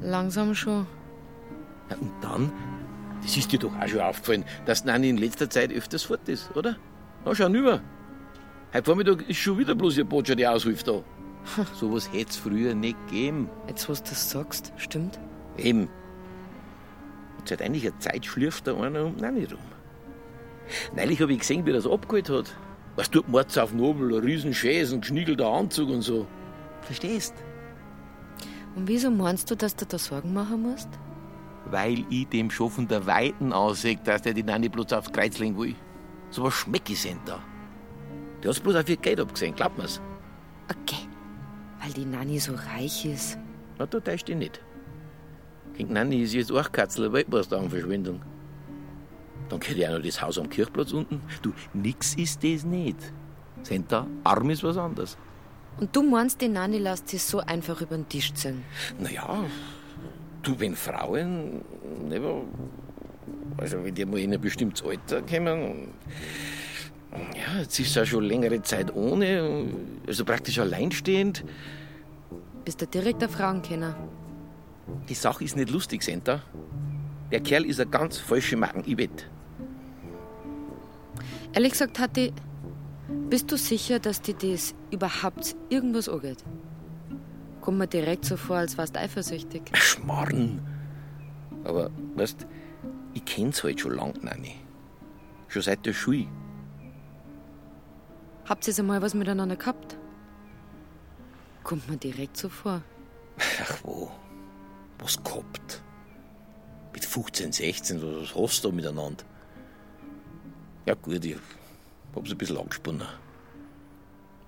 Speaker 9: Langsam schon.
Speaker 5: Ja, und dann? Das ist dir doch auch schon aufgefallen, dass Nanni in letzter Zeit öfters fort ist, oder? Na, schau rüber. Heute Vormittag ist schon wieder bloß ihr Botscher, die aushilft da. Sowas hätt's früher nicht gegeben.
Speaker 9: Jetzt, was du das sagst, stimmt.
Speaker 5: Eben. Und seit einiger Zeit schlürft da einer um Nanni rum. Neulich habe ich gesehen, wie er das abgeholt hat. Was tut Mords auf Nobel, ein Riesenschäs, ein geschniegelter Anzug und so. Verstehst?
Speaker 9: Und wieso meinst du, dass du da Sorgen machen musst?
Speaker 5: Weil ich dem schon von der Weiten aussehe, dass der die Nanni bloß aufs Kreuz legen will. So was Schmeckis sind da. Der hat's bloß auf ihr Geld abgesehen, glaubt mir's.
Speaker 9: Okay. Weil die Nanni so reich ist.
Speaker 5: Na, da täuscht dich nicht. Gegen Nanni ist jetzt auch Katzel eine Weltmeisterverschwendung. Dann gehört ja noch das Haus am Kirchplatz unten. Du, nix ist das nicht. Sind da, arm ist was anderes.
Speaker 9: Und du meinst, die Nanni lässt sich so einfach über den Tisch ziehen?
Speaker 5: Naja, du, wenn Frauen, also wenn die mal in ein bestimmtes Alter kommen, ja, jetzt ist sie auch schon längere Zeit ohne, also praktisch alleinstehend.
Speaker 9: Bist du direkt der Frauenkenner?
Speaker 5: Die Sache ist nicht lustig, Senta. Der Kerl ist eine ganz falsche Macken, ich wett.
Speaker 9: Ehrlich gesagt, Hatti, bist du sicher, dass dir das überhaupt irgendwas angeht? Kommt mir direkt so vor, als wärst du eifersüchtig.
Speaker 5: Schmarrn. Aber, weißt, ich kenn's halt schon lang, Nanni. Schon seit der Schule.
Speaker 9: Habt ihr einmal was miteinander gehabt? Kommt mir direkt so vor.
Speaker 5: Ach wo, was gehabt? Mit 15, 16, was hast du da miteinander? Ja gut, ich hab's ein bisschen angesponnen.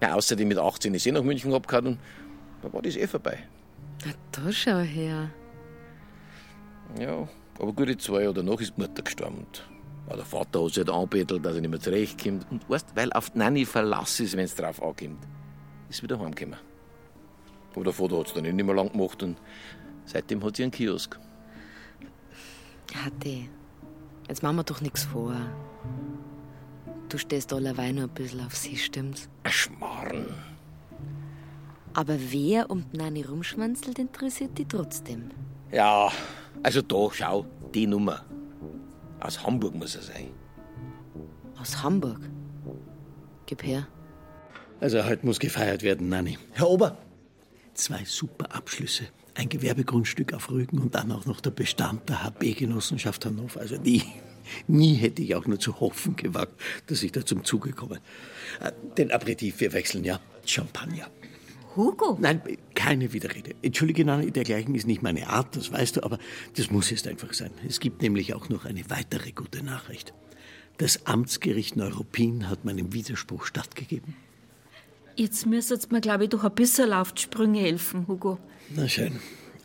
Speaker 5: Ja, außerdem mit 18 ist eh nach München abgehauen und da war das eh vorbei.
Speaker 9: Na, da schau her.
Speaker 5: Ja, aber gute zwei Jahre danach ist die Mutter gestorben. Und ja, der Vater hat sich halt anbettelt, dass er nicht mehr zurechtkommt. Und weißt, weil auf die Nanny Verlass ist, wenn es drauf ankommt, ist wieder heimgekommen. Aber der Vater hat es dann eh nicht mehr lang gemacht und seitdem hat sie einen Kiosk.
Speaker 9: Hatti, jetzt machen wir doch nichts vor. Du stehst allerweil nur ein bisschen auf sie, stimmt's?
Speaker 5: Ein Schmarrn.
Speaker 9: Aber wer um die Nanni rumschwanzelt, interessiert die trotzdem.
Speaker 5: Ja, also da, schau, die Nummer. Aus Hamburg muss er sein.
Speaker 9: Aus Hamburg? Gib her.
Speaker 13: Also heute muss gefeiert werden, Nanni. Herr Ober, zwei super Abschlüsse. Ein Gewerbegrundstück auf Rügen und dann auch noch der Bestand der HB-Genossenschaft Hannover. Also nie, nie hätte ich auch nur zu hoffen gewagt, dass ich da zum Zuge komme. Äh, Den Aperitif, wir wechseln ja. Champagner.
Speaker 14: Hugo?
Speaker 13: Nein, keine Widerrede. Entschuldige, Nanni, dergleichen ist nicht meine Art, das weißt du, aber das muss jetzt einfach sein. Es gibt nämlich auch noch eine weitere gute Nachricht. Das Amtsgericht Neuruppin hat meinem Widerspruch stattgegeben.
Speaker 14: Jetzt müsstet mir, glaube ich, doch ein bisschen auf die Sprünge helfen, Hugo.
Speaker 13: Na schön.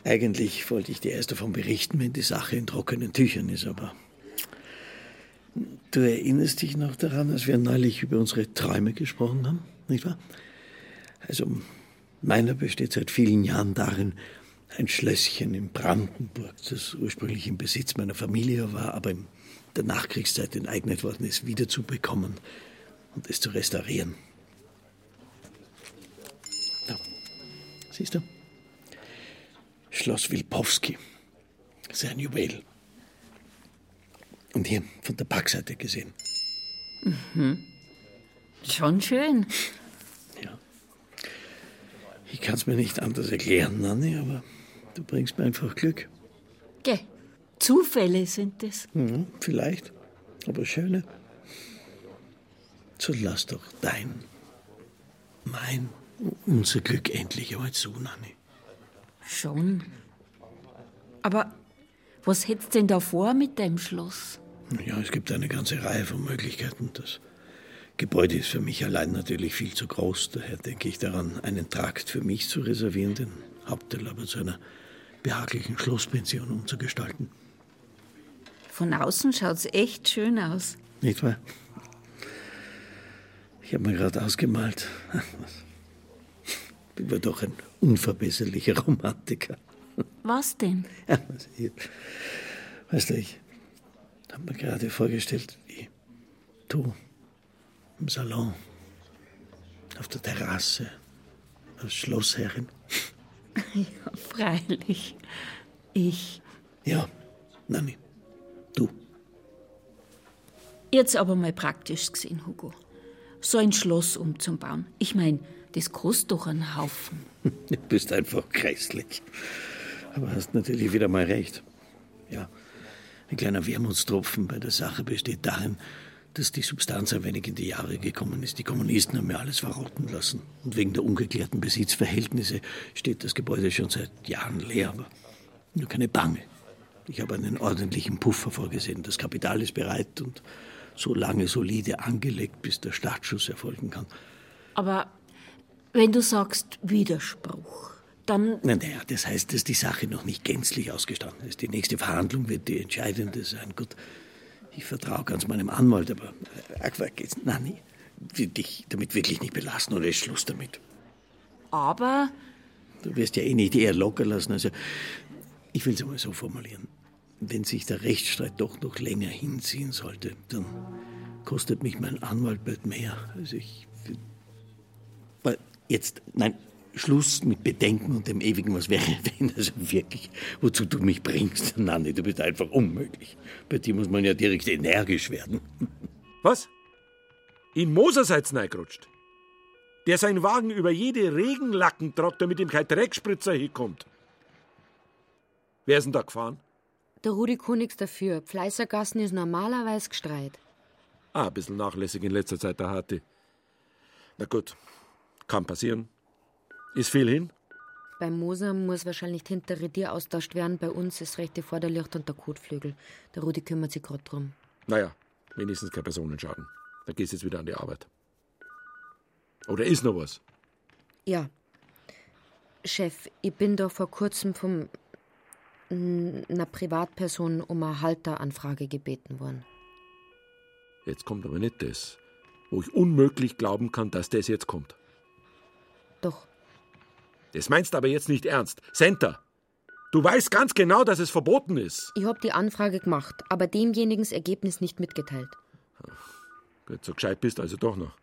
Speaker 13: Eigentlich wollte ich dir erst davon berichten, wenn die Sache in trockenen Tüchern ist, aber. Du erinnerst dich noch daran, als wir neulich über unsere Träume gesprochen haben, nicht wahr? Also, meiner besteht seit vielen Jahren darin, ein Schlösschen in Brandenburg, das ursprünglich im Besitz meiner Familie war, aber in der Nachkriegszeit enteignet worden ist, wiederzubekommen und es zu restaurieren. Siehst du? Schloss Wilpowski. Sein Juwel. Und hier von der Parkseite gesehen.
Speaker 14: Mhm. Schon schön.
Speaker 13: Ich kann es mir nicht anders erklären, Nanni, aber du bringst mir einfach Glück.
Speaker 14: Geh. Zufälle sind es.
Speaker 13: Mhm, vielleicht, aber schöne. So lass doch dein, mein, unser Glück endlich einmal zu, Nanni.
Speaker 14: Schon. Aber was hättest denn da vor mit dem Schloss?
Speaker 13: Ja, es gibt eine ganze Reihe von Möglichkeiten. Das Gebäude ist für mich allein natürlich viel zu groß. Daher denke ich daran, einen Trakt für mich zu reservieren, den Hauptteil aber zu einer behaglichen Schlosspension umzugestalten.
Speaker 14: Von außen schaut's echt schön aus.
Speaker 13: Nicht wahr? Ich habe mir gerade ausgemalt. Bin mir doch ein unverbesserlicher Romantiker.
Speaker 14: Was denn?
Speaker 13: Ja, was hier- weißt du, ich habe mir gerade vorgestellt, wie du im Salon, auf der Terrasse, als Schlossherrin.
Speaker 14: Ja, freilich. Ich.
Speaker 13: Ja, Nanni,
Speaker 14: Jetzt aber mal praktisch gesehen, Hugo. So ein Schloss umzubauen. Ich mein, das kostet doch einen Haufen.
Speaker 13: du bist einfach grässlich. Aber hast natürlich wieder mal recht. Ja, ein kleiner Wermutstropfen bei der Sache besteht darin, dass die Substanz ein wenig in die Jahre gekommen ist. Die Kommunisten haben mir alles verrotten lassen. Und wegen der ungeklärten Besitzverhältnisse steht das Gebäude schon seit Jahren leer. Aber nur keine Bange. Ich habe einen ordentlichen Puffer vorgesehen. Das Kapital ist bereit und so lange solide angelegt, bis der Startschuss erfolgen kann.
Speaker 14: Aber wenn du sagst Widerspruch, dann.
Speaker 13: Na, naja, das heißt, dass die Sache noch nicht gänzlich ausgestanden ist. Die nächste Verhandlung wird die entscheidende sein. Gut, ich vertraue ganz meinem Anwalt, aber äh, Aqua geht's. Nanni, will dich damit wirklich nicht belassen oder ist Schluss damit?
Speaker 14: Aber
Speaker 13: Du wirst ja eh nicht eher locker lassen. Also, ich will es mal so formulieren. Wenn sich der Rechtsstreit doch noch länger hinziehen sollte, dann kostet mich mein Anwalt bald mehr. Also ich. Jetzt, nein, Schluss mit Bedenken und dem ewigen Was wäre, wenn. Also wirklich, wozu du mich bringst, Nanni, du bist einfach unmöglich. Bei dir muss man ja direkt energisch werden.
Speaker 2: Was? In Moser seid's reingerutscht. Der sein Wagen über jede Regenlacken tragt, damit ihm kein Dreckspritzer hinkommt. Wer ist denn da gefahren?
Speaker 9: Der Rudi kann dafür. Pfleißergassen ist normalerweise gestreit.
Speaker 2: Ah, ein bisschen nachlässig in letzter Zeit, der Harte. Na gut, kann passieren. Ist viel hin?
Speaker 9: Beim Moser muss wahrscheinlich hintere Tür austauscht werden. Bei uns ist rechte Vorderlicht und der Kotflügel. Der Rudi kümmert sich gerade drum.
Speaker 2: Naja, wenigstens kein Personenschaden. Dann gehst du jetzt wieder an die Arbeit. Oder ist noch was?
Speaker 9: Ja. Chef, ich bin da vor kurzem von einer Privatperson um eine Halteranfrage gebeten worden.
Speaker 2: Jetzt kommt aber nicht das, wo ich unmöglich glauben kann, dass das jetzt kommt.
Speaker 9: Doch.
Speaker 2: Das meinst du aber jetzt nicht ernst. Senta, du weißt ganz genau, dass es verboten ist.
Speaker 9: Ich hab die Anfrage gemacht, aber demjenigen das Ergebnis nicht mitgeteilt.
Speaker 2: Gut, so gescheit bist also doch noch.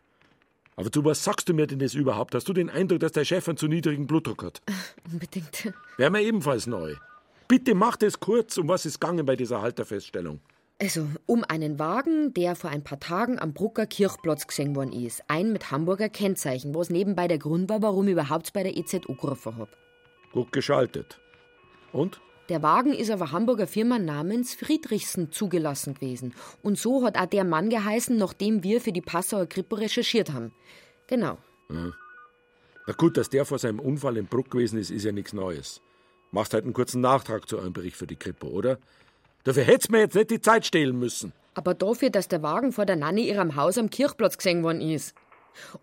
Speaker 2: Aber zu was sagst du mir denn das überhaupt? Hast du den Eindruck, dass der Chef einen zu niedrigen Blutdruck hat?
Speaker 9: Unbedingt.
Speaker 2: Wäre mir ebenfalls neu. bitte macht es kurz. Um was ist gegangen bei dieser Halterfeststellung?
Speaker 9: Also, um einen Wagen, der vor ein paar Tagen am Brucker Kirchplatz gesehen worden ist. Ein mit Hamburger Kennzeichen, was nebenbei der Grund war, warum ich überhaupt bei der EZU gerufen hab.
Speaker 2: Gut geschaltet. Und?
Speaker 9: Der Wagen ist aber Hamburger Firma namens Friedrichsen zugelassen gewesen. Und so hat auch der Mann geheißen, nachdem wir für die Passauer Kripo recherchiert haben. Genau.
Speaker 2: Ja. Na gut, dass der vor seinem Unfall im Bruck gewesen ist, ist ja nichts Neues. Machst halt einen kurzen Nachtrag zu eurem Bericht für die Kripo, oder? Dafür hätt's mir jetzt nicht die Zeit stehlen müssen.
Speaker 9: Aber dafür, dass der Wagen vor der Nanny ihrem Haus am Kirchplatz gesehen worden ist.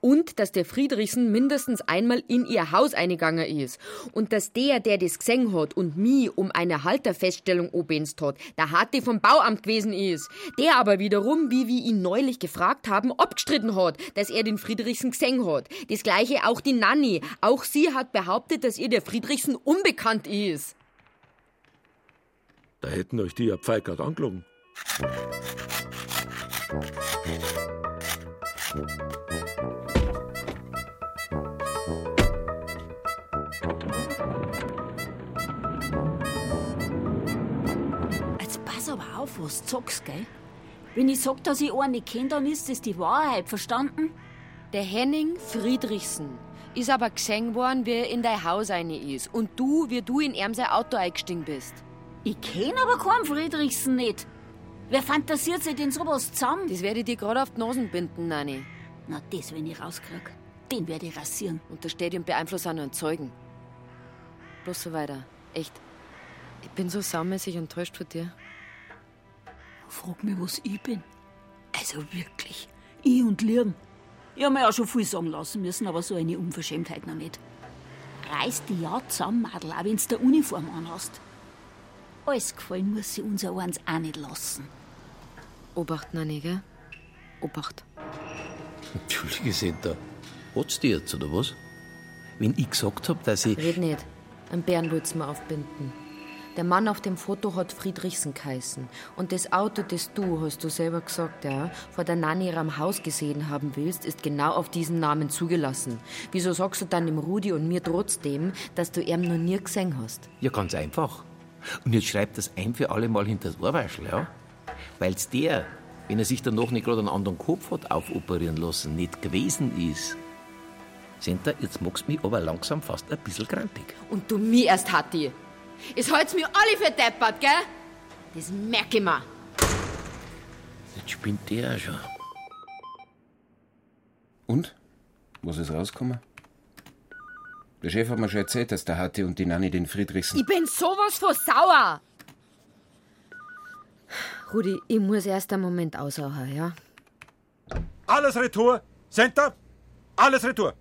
Speaker 9: Und dass der Friedrichsen mindestens einmal in ihr Haus eingegangen ist. Und dass der, der das gesehen hat und mi um eine Halterfeststellung obenst hat, der Harte vom Bauamt gewesen ist. Der aber wiederum, wie wir ihn neulich gefragt haben, abgestritten hat, dass er den Friedrichsen gesehen hat. Das gleiche auch die Nanny. Auch sie hat behauptet, dass ihr der Friedrichsen unbekannt ist.
Speaker 2: Da hätten euch die ja Pfeilgard angelogen.
Speaker 14: Jetzt pass aber auf, was du sagst, gell? Wenn ich sag, dass ich einen nicht kenne, dann ist das die Wahrheit, verstanden?
Speaker 9: Der Henning Friedrichsen ist aber gesehen worden, wie er in dein Haus rein ist. Und du, wie du in ihm sein Auto eingestiegen bist.
Speaker 14: Ich kenn aber keinen Friedrichsen nicht. Wer fantasiert sich denn sowas zusammen?
Speaker 9: Das werde ich dir gerade auf die Nasen binden, Nanni.
Speaker 14: Na, das, wenn ich rauskrieg, den werde ich rasieren.
Speaker 9: Und der Stadion beeinflusst auch noch einen Zeugen. Bloß so weiter. Echt. Ich bin so saumäßig enttäuscht von dir.
Speaker 14: Frag mich, was ich bin. Also wirklich. Ich und Lieren. Ich hab mir ja schon viel sagen lassen müssen, aber so eine Unverschämtheit noch nicht. Reiß die ja zusammen, Madel, auch wenn's der Uniform anhast. Alles gefallen muss sie unser eins auch nicht lassen.
Speaker 9: Obacht, Nanni, gell? Obacht.
Speaker 5: Entschuldige, Senta. Hat's dir jetzt, oder was? Wenn ich gesagt hab, dass ich.
Speaker 9: Red nicht. Ein Bären wollt's mir aufbinden. Der Mann auf dem Foto hat Friedrichsen geheißen. Und das Auto, das du, hast du selber gesagt, ja, vor der Nanny ihrem Haus gesehen haben willst, ist genau auf diesen Namen zugelassen. Wieso sagst du dann dem Rudi und mir trotzdem, dass du ihn noch nie gesehen hast?
Speaker 5: Ja, ganz einfach. Und jetzt schreibt das ein für alle Mal hinter das Ohrweischl, ja? Weil's der, wenn er sich danach nicht gerade einen anderen Kopf hat aufoperieren lassen, nicht gewesen ist. Senta, jetzt magst du mich aber langsam fast ein bisschen grantig.
Speaker 9: Und du mir erst, Hatti. Es halt's mir alle für deppert, gell? Das merk ich mir.
Speaker 5: Jetzt spinnt der auch schon.
Speaker 8: Und? Was ist rausgekommen? Der Chef hat mir schon erzählt, dass der Hatti und die Nanny den Friedrichsen.
Speaker 9: Ich bin sowas von sauer. Rudi, ich muss erst einen Moment aushauen, ja?
Speaker 2: Alles retour. Center, alles retour.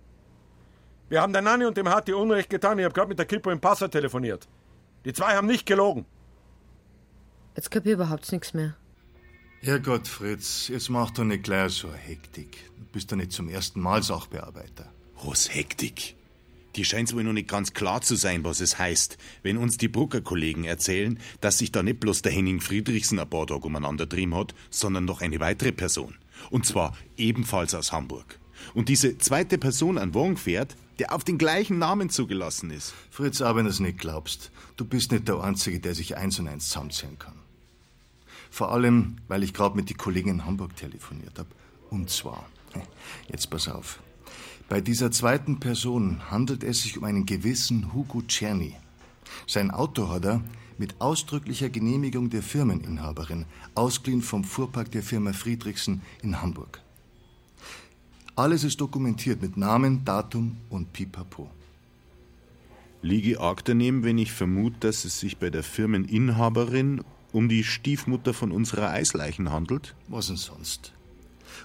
Speaker 2: Wir haben der Nanny und dem Hatti Unrecht getan. Ich habe gerade mit der Kripo im Passau telefoniert. Die zwei haben nicht gelogen.
Speaker 9: Jetzt kapier ich überhaupt nichts mehr.
Speaker 11: Herrgott, Fritz, jetzt mach doch nicht gleich so eine Hektik. Du bist doch nicht zum ersten Mal Sachbearbeiter.
Speaker 12: Was Hektik? Die scheint's wohl noch nicht ganz klar zu sein, was es heißt, wenn uns die Brucker-Kollegen erzählen, dass sich da nicht bloß der Henning Friedrichsen ein paar Tage umeinander trieben hat, sondern noch eine weitere Person. Und zwar ebenfalls aus Hamburg. Und diese zweite Person an Wagen fährt, der auf den gleichen Namen zugelassen ist.
Speaker 11: Fritz, auch wenn du es nicht glaubst, du bist nicht der Einzige, der sich eins und eins zusammenzählen kann. Vor allem, weil ich gerade mit den Kollegen in Hamburg telefoniert habe. Und zwar, jetzt pass auf. Bei dieser zweiten Person handelt es sich um einen gewissen Hugo Czerny. Sein Auto hat er mit ausdrücklicher Genehmigung der Firmeninhaberin ausgeliehen vom Fuhrpark der Firma Friedrichsen in Hamburg. Alles ist dokumentiert mit Namen, Datum und Pipapo.
Speaker 12: Liege arg daneben, wenn ich vermute, dass es sich bei der Firmeninhaberin um die Stiefmutter von unserer Eisleichen handelt?
Speaker 11: Was denn sonst?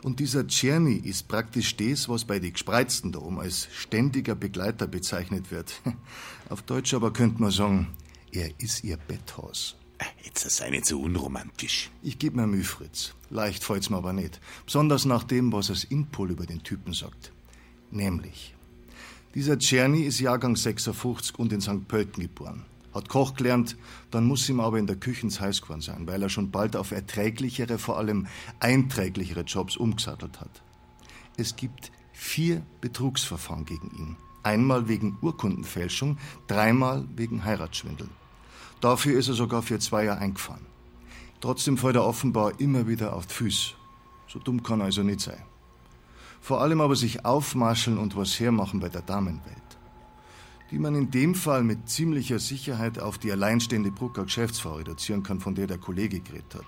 Speaker 11: Und dieser Czerny ist praktisch das, was bei den Gespreizten da oben als ständiger Begleiter bezeichnet wird. Auf Deutsch aber könnte man sagen, er ist ihr Betthaus.
Speaker 12: Jetzt sei nicht so unromantisch.
Speaker 11: Ich geb mir Mühe, Fritz. Leicht fällt's mir aber nicht. Besonders nach dem, was das Inpol über den Typen sagt. Nämlich, dieser Czerny ist Jahrgang 56 und in St. Pölten geboren. Hat Koch gelernt, dann muss ihm aber in der Küche ins Heiß geworden sein, weil er schon bald auf erträglichere, vor allem einträglichere Jobs umgesattelt hat. Es gibt vier Betrugsverfahren gegen ihn. Einmal wegen Urkundenfälschung, dreimal wegen Heiratsschwindel. Dafür ist er sogar für zwei Jahre eingefahren. Trotzdem fällt er offenbar immer wieder auf die Füße. So dumm kann er also nicht sein. Vor allem aber sich aufmascheln und was hermachen bei der Damenwelt. Die man in dem Fall mit ziemlicher Sicherheit auf die alleinstehende Brucker Geschäftsfrau reduzieren kann, von der der Kollege geredet hat.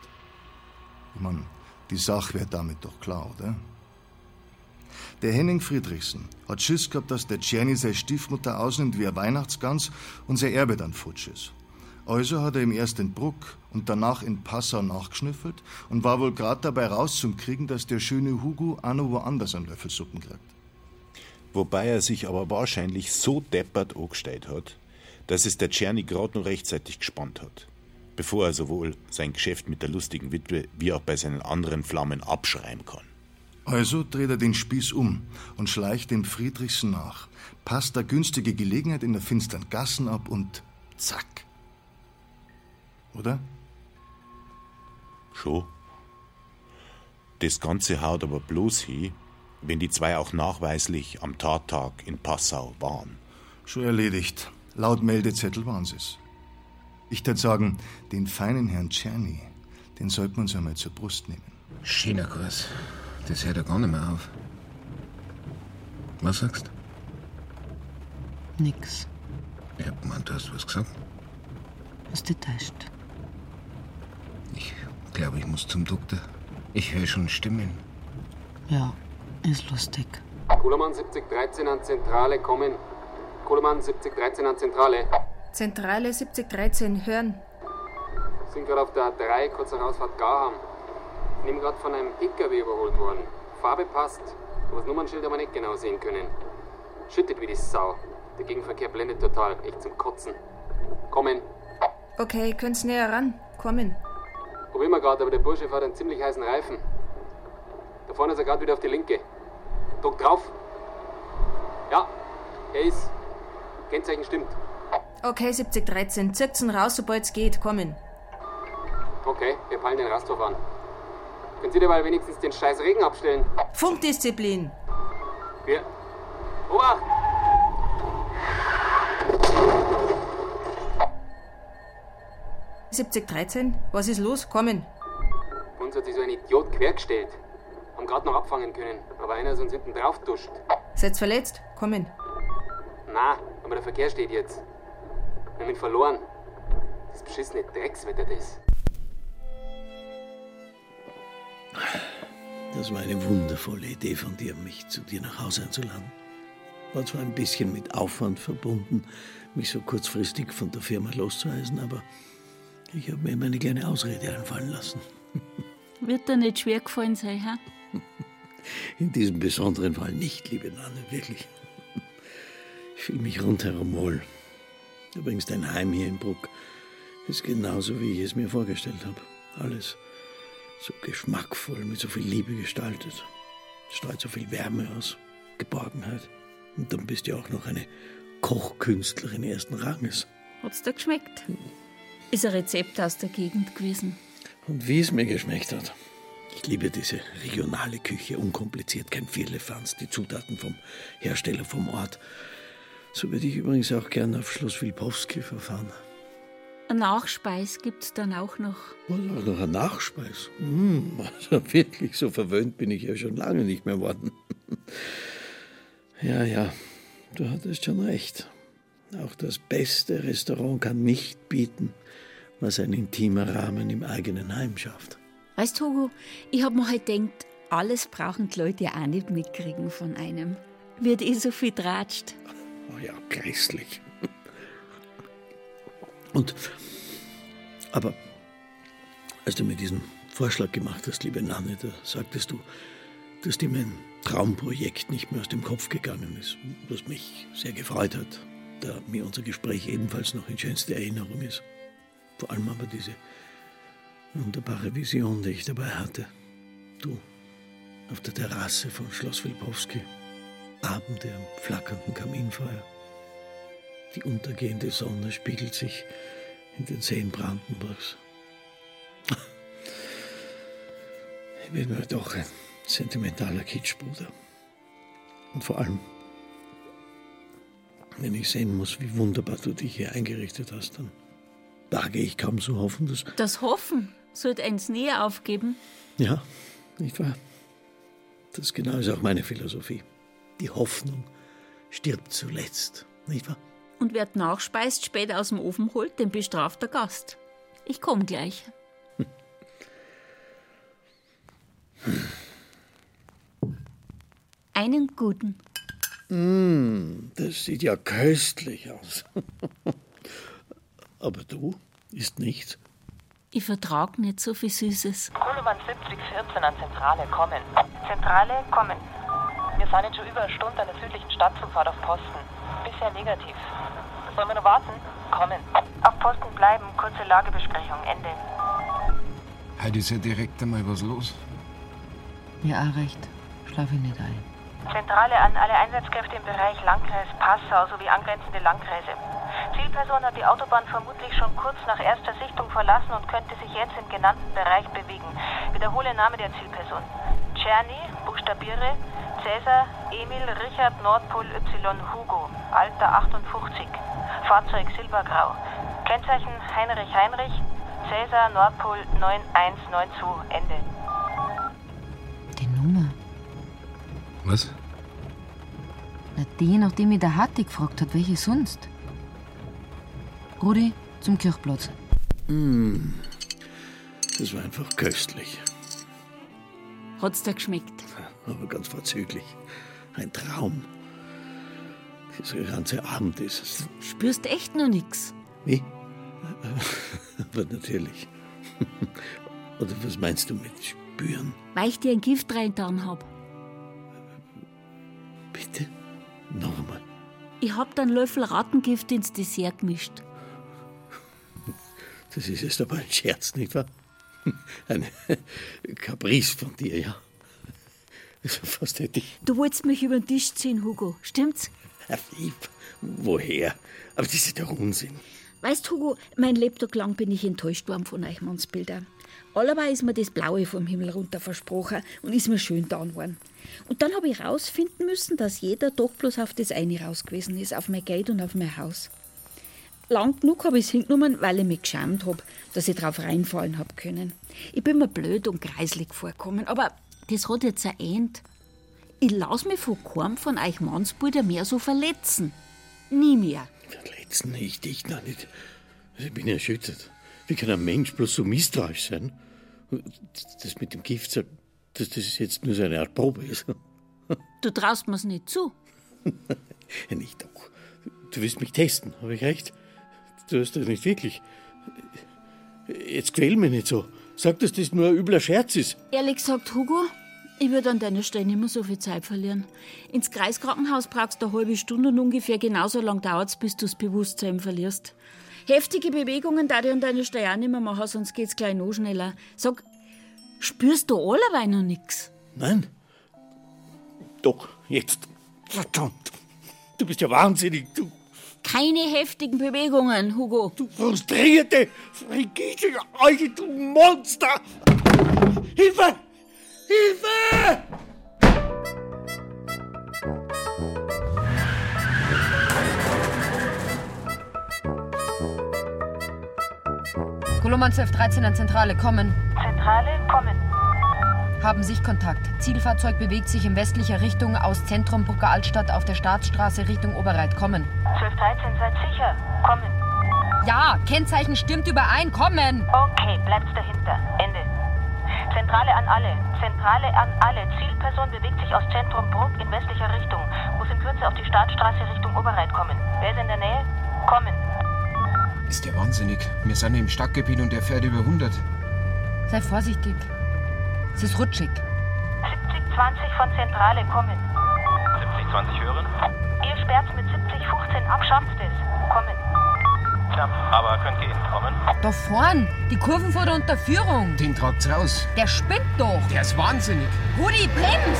Speaker 11: Ich meine, die Sache wäre damit doch klar, oder? Der Henning Friedrichsen hat Schiss gehabt, dass der Czerny seine Stiefmutter ausnimmt wie ein Weihnachtsgans und sein Erbe dann futsch ist. Also hat er ihm erst in Bruck und danach in Passau nachgeschnüffelt und war wohl gerade dabei rauszukriegen, dass der schöne Hugo auch noch woanders einen Löffel Suppen kriegt.
Speaker 12: Wobei er sich aber wahrscheinlich so deppert angestellt hat, dass es der Czerny gerade noch rechtzeitig gespannt hat, bevor er sowohl sein Geschäft mit der lustigen Witwe wie auch bei seinen anderen Flammen abschreiben kann.
Speaker 11: Also dreht er den Spieß um und schleicht dem Friedrichsen nach, passt der günstige Gelegenheit in der finsteren Gassen ab und zack. Oder?
Speaker 12: Schon. Das Ganze haut aber bloß hin, wenn die zwei auch nachweislich am Tattag in Passau waren.
Speaker 11: Schon erledigt. Laut Meldezettel waren sie's. Ich würde sagen, den feinen Herrn Czerny, den sollten wir uns einmal zur Brust nehmen.
Speaker 8: Schöner Kurs. Das hört ja gar nicht mehr auf. Was sagst
Speaker 17: Nix.
Speaker 8: Ich hab gemeint, du hast was gesagt.
Speaker 17: Hast du täuscht?
Speaker 8: Ich glaube, ich muss zum Doktor. Ich höre schon Stimmen.
Speaker 17: Ja, ist lustig.
Speaker 18: Kohlemann 7013 an Zentrale kommen. Kohlemann 7013 an Zentrale.
Speaker 7: Zentrale 7013, hören.
Speaker 18: Sind gerade auf der A3, kurz nach Ausfahrt Gaham. Sind eben gerade von einem LKW überholt worden. Farbe passt, aber das Nummernschild haben wir nicht genau sehen können. Schüttet wie die Sau. Der Gegenverkehr blendet total. Echt zum Kotzen. Kommen.
Speaker 7: Okay, könnt's näher ran. Kommen.
Speaker 18: Probieren wir gerade, aber der Bursche fährt einen ziemlich heißen Reifen. Da vorne ist er gerade wieder auf die linke. Druck drauf. Ja, er ist. Kennzeichen stimmt.
Speaker 7: Okay, 7013. Zirkt's ihn raus, sobald's geht. Kommen.
Speaker 18: Okay, wir peilen den Rasthof an. Können Sie dabei wenigstens den scheiß Regen abstellen?
Speaker 7: Funkdisziplin.
Speaker 18: Wir. Obacht!
Speaker 7: ...7013, was ist los? Kommen.
Speaker 18: Uns hat sich so ein Idiot quergestellt. Haben gerade noch abfangen können, aber einer ist uns hinten drauf duscht.
Speaker 7: Seid verletzt? Kommen.
Speaker 18: Na, aber der Verkehr steht jetzt. Wir haben ihn verloren. Das beschissene Dreckswetter, das.
Speaker 13: Das war eine wundervolle Idee von dir, mich zu dir nach Hause einzuladen. War zwar ein bisschen mit Aufwand verbunden, mich so kurzfristig von der Firma loszueisen, aber ich habe mir meine kleine Ausrede einfallen lassen.
Speaker 14: Wird dir nicht schwer gefallen sein, ha?
Speaker 13: In diesem besonderen Fall nicht, liebe Nanne, wirklich. Ich fühle mich rundherum wohl. Übrigens, dein Heim hier in Bruck ist genauso, wie ich es mir vorgestellt habe. Alles so geschmackvoll, mit so viel Liebe gestaltet. Strahlt so viel Wärme aus, Geborgenheit. Und dann bist du auch noch eine Kochkünstlerin ersten Ranges.
Speaker 14: Hat's dir geschmeckt? Ist ein Rezept aus der Gegend gewesen.
Speaker 13: Und wie es mir geschmeckt hat. Ich liebe diese regionale Küche, unkompliziert, kein Firlefanz, die Zutaten vom Hersteller vom Ort. So würde ich übrigens auch gern auf Schloss Wilpowski verfahren.
Speaker 14: Ein Nachspeis gibt's dann auch noch.
Speaker 13: Und auch noch ein Nachspeis. Hm, also wirklich, so verwöhnt bin ich ja schon lange nicht mehr worden. ja, ja, du hattest schon recht. Auch das beste Restaurant kann nicht bieten, was ein intimer Rahmen im eigenen Heim schafft.
Speaker 14: Weißt du, Hugo, ich hab mir halt gedacht, alles brauchen die Leute ja auch nicht mitkriegen von einem. Wird eh so viel tratscht.
Speaker 13: Oh ja, grässlich. Und, aber als du mir diesen Vorschlag gemacht hast, liebe Nanne, da sagtest du, dass dir mein Traumprojekt nicht mehr aus dem Kopf gegangen ist, was mich sehr gefreut hat, da mir unser Gespräch ebenfalls noch in schönster Erinnerung ist. Vor allem aber diese wunderbare Vision, die ich dabei hatte. Du auf der Terrasse von Schloss Wilpowski, Abende am flackernden Kaminfeuer. Die untergehende Sonne spiegelt sich in den Seen Brandenburgs. Ich bin mir doch ein sentimentaler Kitschbruder. Und vor allem, wenn ich sehen muss, wie wunderbar du dich hier eingerichtet hast, dann wage ich kaum zu hoffen, dass.
Speaker 14: Das Hoffen sollte eins näher aufgeben.
Speaker 13: Ja, nicht wahr? Das genau ist auch meine Philosophie. Die Hoffnung stirbt zuletzt, nicht wahr?
Speaker 14: Und wer nachspeist, später aus dem Ofen holt, den bestraft der Gast. Ich komm gleich. Einen guten.
Speaker 13: Mm, das sieht ja köstlich aus. Aber du isst nichts.
Speaker 14: Ich vertrag nicht so viel Süßes.
Speaker 19: Koloman 7014 an Zentrale, kommen. Zentrale, kommen. Wir sind jetzt schon über eine Stunde an der südlichen Stadtzugfahrt auf Posten. Bisher negativ. Sollen wir noch warten? Kommen. Auf Posten bleiben, kurze Lagebesprechung, Ende.
Speaker 8: Heute ist ja direkt einmal was los.
Speaker 17: Ja, auch recht. Schlaf ich nicht ein.
Speaker 19: Zentrale an alle Einsatzkräfte im Bereich Landkreis Passau sowie angrenzende Landkreise. Zielperson hat die Autobahn vermutlich schon kurz nach erster Sichtung verlassen und könnte sich jetzt im genannten Bereich bewegen. Wiederhole Name der Zielperson. Czerny, buchstabiere, Cäsar, Emil, Richard, Nordpol, Y, Hugo, Alter 58, Fahrzeug silbergrau. Kennzeichen Heinrich Heinrich, Cäsar, Nordpol 9192, Ende.
Speaker 17: Die Nummer.
Speaker 8: Was?
Speaker 17: Na, die, nachdem mich der Hatti gefragt hat, welche sonst? Rudi, zum Kirchplatz.
Speaker 13: Mm, das war einfach köstlich.
Speaker 14: Hat's dir geschmeckt?
Speaker 13: Aber ganz vorzüglich. Ein Traum. Dieser ganze Abend ist es.
Speaker 14: Spürst echt noch nix?
Speaker 13: Wie? Aber natürlich. Oder was meinst du mit spüren?
Speaker 14: Weil ich dir ein Gift reingetan hab.
Speaker 13: Bitte? Noch einmal.
Speaker 14: Ich hab dann Löffel Rattengift ins Dessert gemischt.
Speaker 13: Das ist jetzt aber ein Scherz, nicht wahr? Ein Caprice von dir, ja. Also fast hätte ich.
Speaker 14: Du wolltest mich über den Tisch ziehen, Hugo. Stimmt's?
Speaker 13: Herr Lieb, woher? Aber das ist doch Unsinn.
Speaker 14: Weißt, Hugo, mein Lebtag lang bin ich enttäuscht worden von Eichmanns Bildern. Allerweil ist mir das Blaue vom Himmel runter versprochen und ist mir schön da worden. Und dann habe ich rausfinden müssen, dass jeder Tag bloß auf das eine raus gewesen ist, auf mein Geld und auf mein Haus. Lang genug habe ich es hingenommen, weil ich mich geschämt habe, dass ich drauf reinfallen habe können. Ich bin mir blöd und kreislig vorgekommen, aber das hat jetzt ein End. Ich lass mich von keinem von euch Mannsbrüder mehr so verletzen. Nie mehr.
Speaker 13: Verletzen nicht, ich noch nicht. Ich bin erschüttert. Wie kann ein Mensch bloß so misstrauisch sein? Das mit dem Gift, dass das jetzt nur so eine Art Probe ist.
Speaker 14: Du traust mir's nicht zu.
Speaker 13: nicht doch. Du willst mich testen, habe ich recht? Du hast das nicht wirklich. Jetzt quäl mich nicht so. Sag, dass das nur ein übler Scherz ist.
Speaker 14: Ehrlich gesagt, Hugo, ich würde an deiner Stelle nicht mehr so viel Zeit verlieren. Ins Kreiskrankenhaus brauchst du eine halbe Stunde und ungefähr genauso lang dauert's, bis du das Bewusstsein verlierst. Heftige Bewegungen da ich an deiner Stelle auch nicht mehr machen, sonst geht's gleich noch schneller. Sag, spürst du allerweil noch nix?
Speaker 13: Nein. Doch, jetzt. Verdammt. Du bist ja wahnsinnig. Du,
Speaker 14: Keine heftigen Bewegungen, Hugo.
Speaker 13: du frustrierte, frigide, alte du Monster! Hilfe! Hilfe!
Speaker 9: Koloman 1213 an Zentrale, kommen.
Speaker 19: Zentrale, kommen.
Speaker 9: Haben Sichtkontakt. Zielfahrzeug bewegt sich in westlicher Richtung aus Zentrum Brucker Altstadt auf der Staatsstraße Richtung Oberreit. Kommen.
Speaker 19: 1213, seid sicher. Kommen.
Speaker 9: Ja, Kennzeichen stimmt überein. Kommen.
Speaker 19: Okay, bleibt's dahinter. Ende. Zentrale an alle. Zentrale an alle. Zielperson bewegt sich aus Zentrum Bruck in westlicher Richtung. Muss in Kürze auf die Staatsstraße Richtung Oberreit kommen. Wer ist in der Nähe? Kommen.
Speaker 8: Ist der wahnsinnig. Wir sind im Stadtgebiet und der fährt über 100.
Speaker 9: Sei vorsichtig. Es ist rutschig.
Speaker 19: 7020 von Zentrale kommen.
Speaker 20: 7020 hören?
Speaker 19: Ihr sperrt's mit 7015 ab, schafft es. Kommen.
Speaker 20: Knapp, aber könnt gehen. Kommen.
Speaker 9: Da vorn, die Kurven vor der Unterführung.
Speaker 8: Den tragt's raus.
Speaker 9: Der spinnt doch.
Speaker 8: Der ist wahnsinnig.
Speaker 9: Rudi, brems!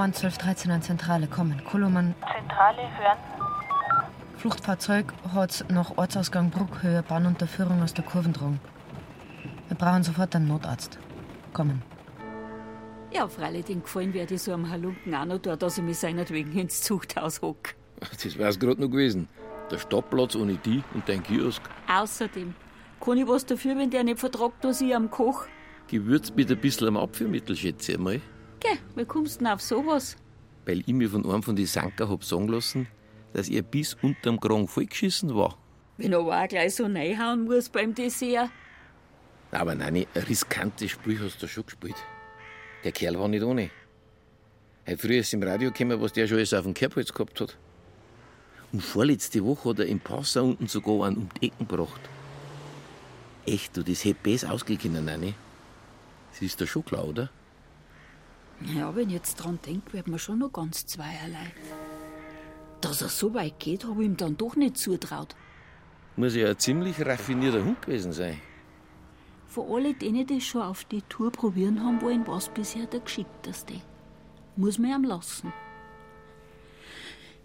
Speaker 9: Koloman 1213 an Zentrale, kommen. Koloman.
Speaker 19: Zentrale hören.
Speaker 17: Fluchtfahrzeug hat nach Ortsausgang Bruckhöhe Bahnunterführung aus der Kurven getragen. Wir brauchen sofort einen Notarzt. Kommen.
Speaker 14: Ja, freilich, den gefallen werde ich so am Halunken auch noch da, dass ich mich seinetwegen ins Zuchthaus hock.
Speaker 5: Das wär's gerade noch gewesen. Der Stoppplatz ohne die und dein Kiosk.
Speaker 14: Außerdem, kann ich was dafür, wenn der nicht vertragt, dass ich am Koch?
Speaker 5: Gewürzt mit ein bisschen am Abführmittel, schätze ich mal.
Speaker 14: Geh, wie kommst du denn auf sowas?
Speaker 5: Weil ich mir von einem von den Sanker hab sagen lassen, dass er bis unterm Kragen vollgeschissen war.
Speaker 14: Wenn er aber auch gleich so reinhauen muss beim Dessert.
Speaker 5: Aber nein, ein riskantes Spiel hast du schon gespielt. Der Kerl war nicht ohne. Heute früh ist im Radio gekommen, was der schon alles auf dem Kerbholz gehabt hat. Und vorletzte Woche hat er im Passau unten sogar einen um die Ecken gebracht. Echt, du, das hätte besser ausgehen können, Nanni. Das ist doch schon klar, oder?
Speaker 14: Ja, wenn ich jetzt dran denke, wird man schon noch ganz zweierlei. Dass er so weit geht, habe ich ihm dann doch nicht zutraut.
Speaker 5: Muss ja ein ziemlich raffinierter Hund gewesen sein.
Speaker 14: Von alle denen, die schon auf die Tour probieren haben wollen, war es bisher der geschickteste. Muss man ihm lassen.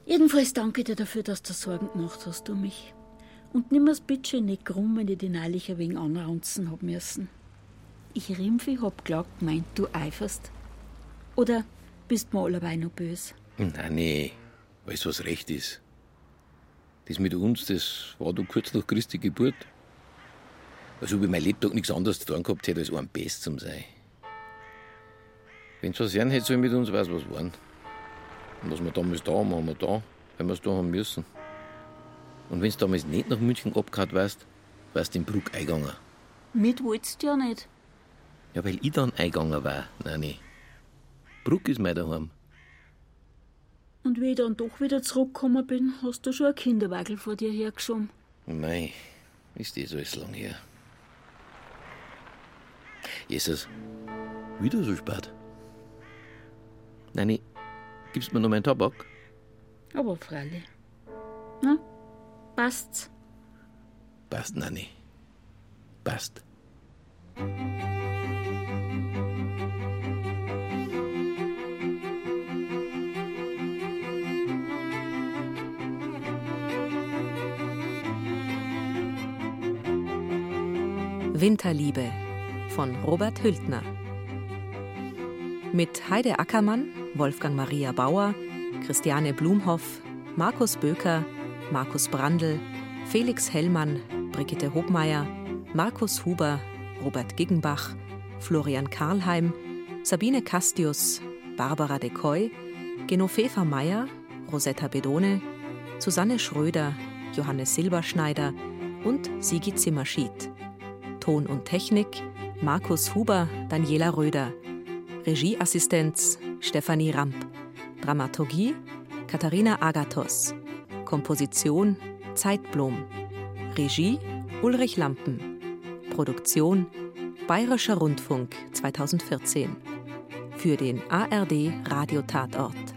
Speaker 14: Jedenfalls danke dir dafür, dass du Sorgen gemacht hast um mich. Und nimm es bitte nicht krumm, wenn ich dich neulich ein wenig anranzen hab müssen. Ich Rimpfi hab klar gemeint, du eiferst. Oder bist mir allebei noch böse?
Speaker 5: Nein, nee, weil's was recht ist. Das mit uns, das war du kurz nach Christi Geburt. Also, ob ich mein Lebtag nichts anderes zu tun gehabt hätte, als ein Best zum sein. Wenn's was werden hätte, soll mit uns weiß was waren. Und was wir damals da haben, haben wir da, weil wir's da haben müssen. Und wenn's damals nicht nach München abgehauen wärst, wärst du in Bruck eingegangen.
Speaker 14: Mit wolltest du ja nicht.
Speaker 5: Ja, weil ich dann eingegangen war, Nani. Bruck ist mein daheim.
Speaker 14: Und wie ich dann doch wieder zurückgekommen bin, hast du schon ein Kinderwagel vor dir hergeschoben.
Speaker 5: Mei, ist das alles lang her. Jesus, wieder so spät. Nein, gibst mir noch meinen Tabak?
Speaker 14: Aber freilich. Na, passt's.
Speaker 5: Passt, Nanni. Passt.
Speaker 21: Winterliebe von Robert Hültner. Mit Heide Ackermann, Wolfgang Maria Bauer, Christiane Blumhoff, Markus Böker, Markus Brandl, Felix Hellmann, Brigitte Hobmeier, Markus Huber, Robert Giggenbach, Florian Karlheim, Sabine Castius, Barbara Decoy, Genovefa Meyer, Rosetta Bedone, Susanne Schröder, Johannes Silberschneider und Sigi Zimmerschied. Ton und Technik Markus Huber, Daniela Röder. Regieassistenz Stefanie Ramp. Dramaturgie Katharina Agathos. Komposition Zeitblom. Regie Ulrich Lampen. Produktion Bayerischer Rundfunk 2014. Für den ARD Radiotatort.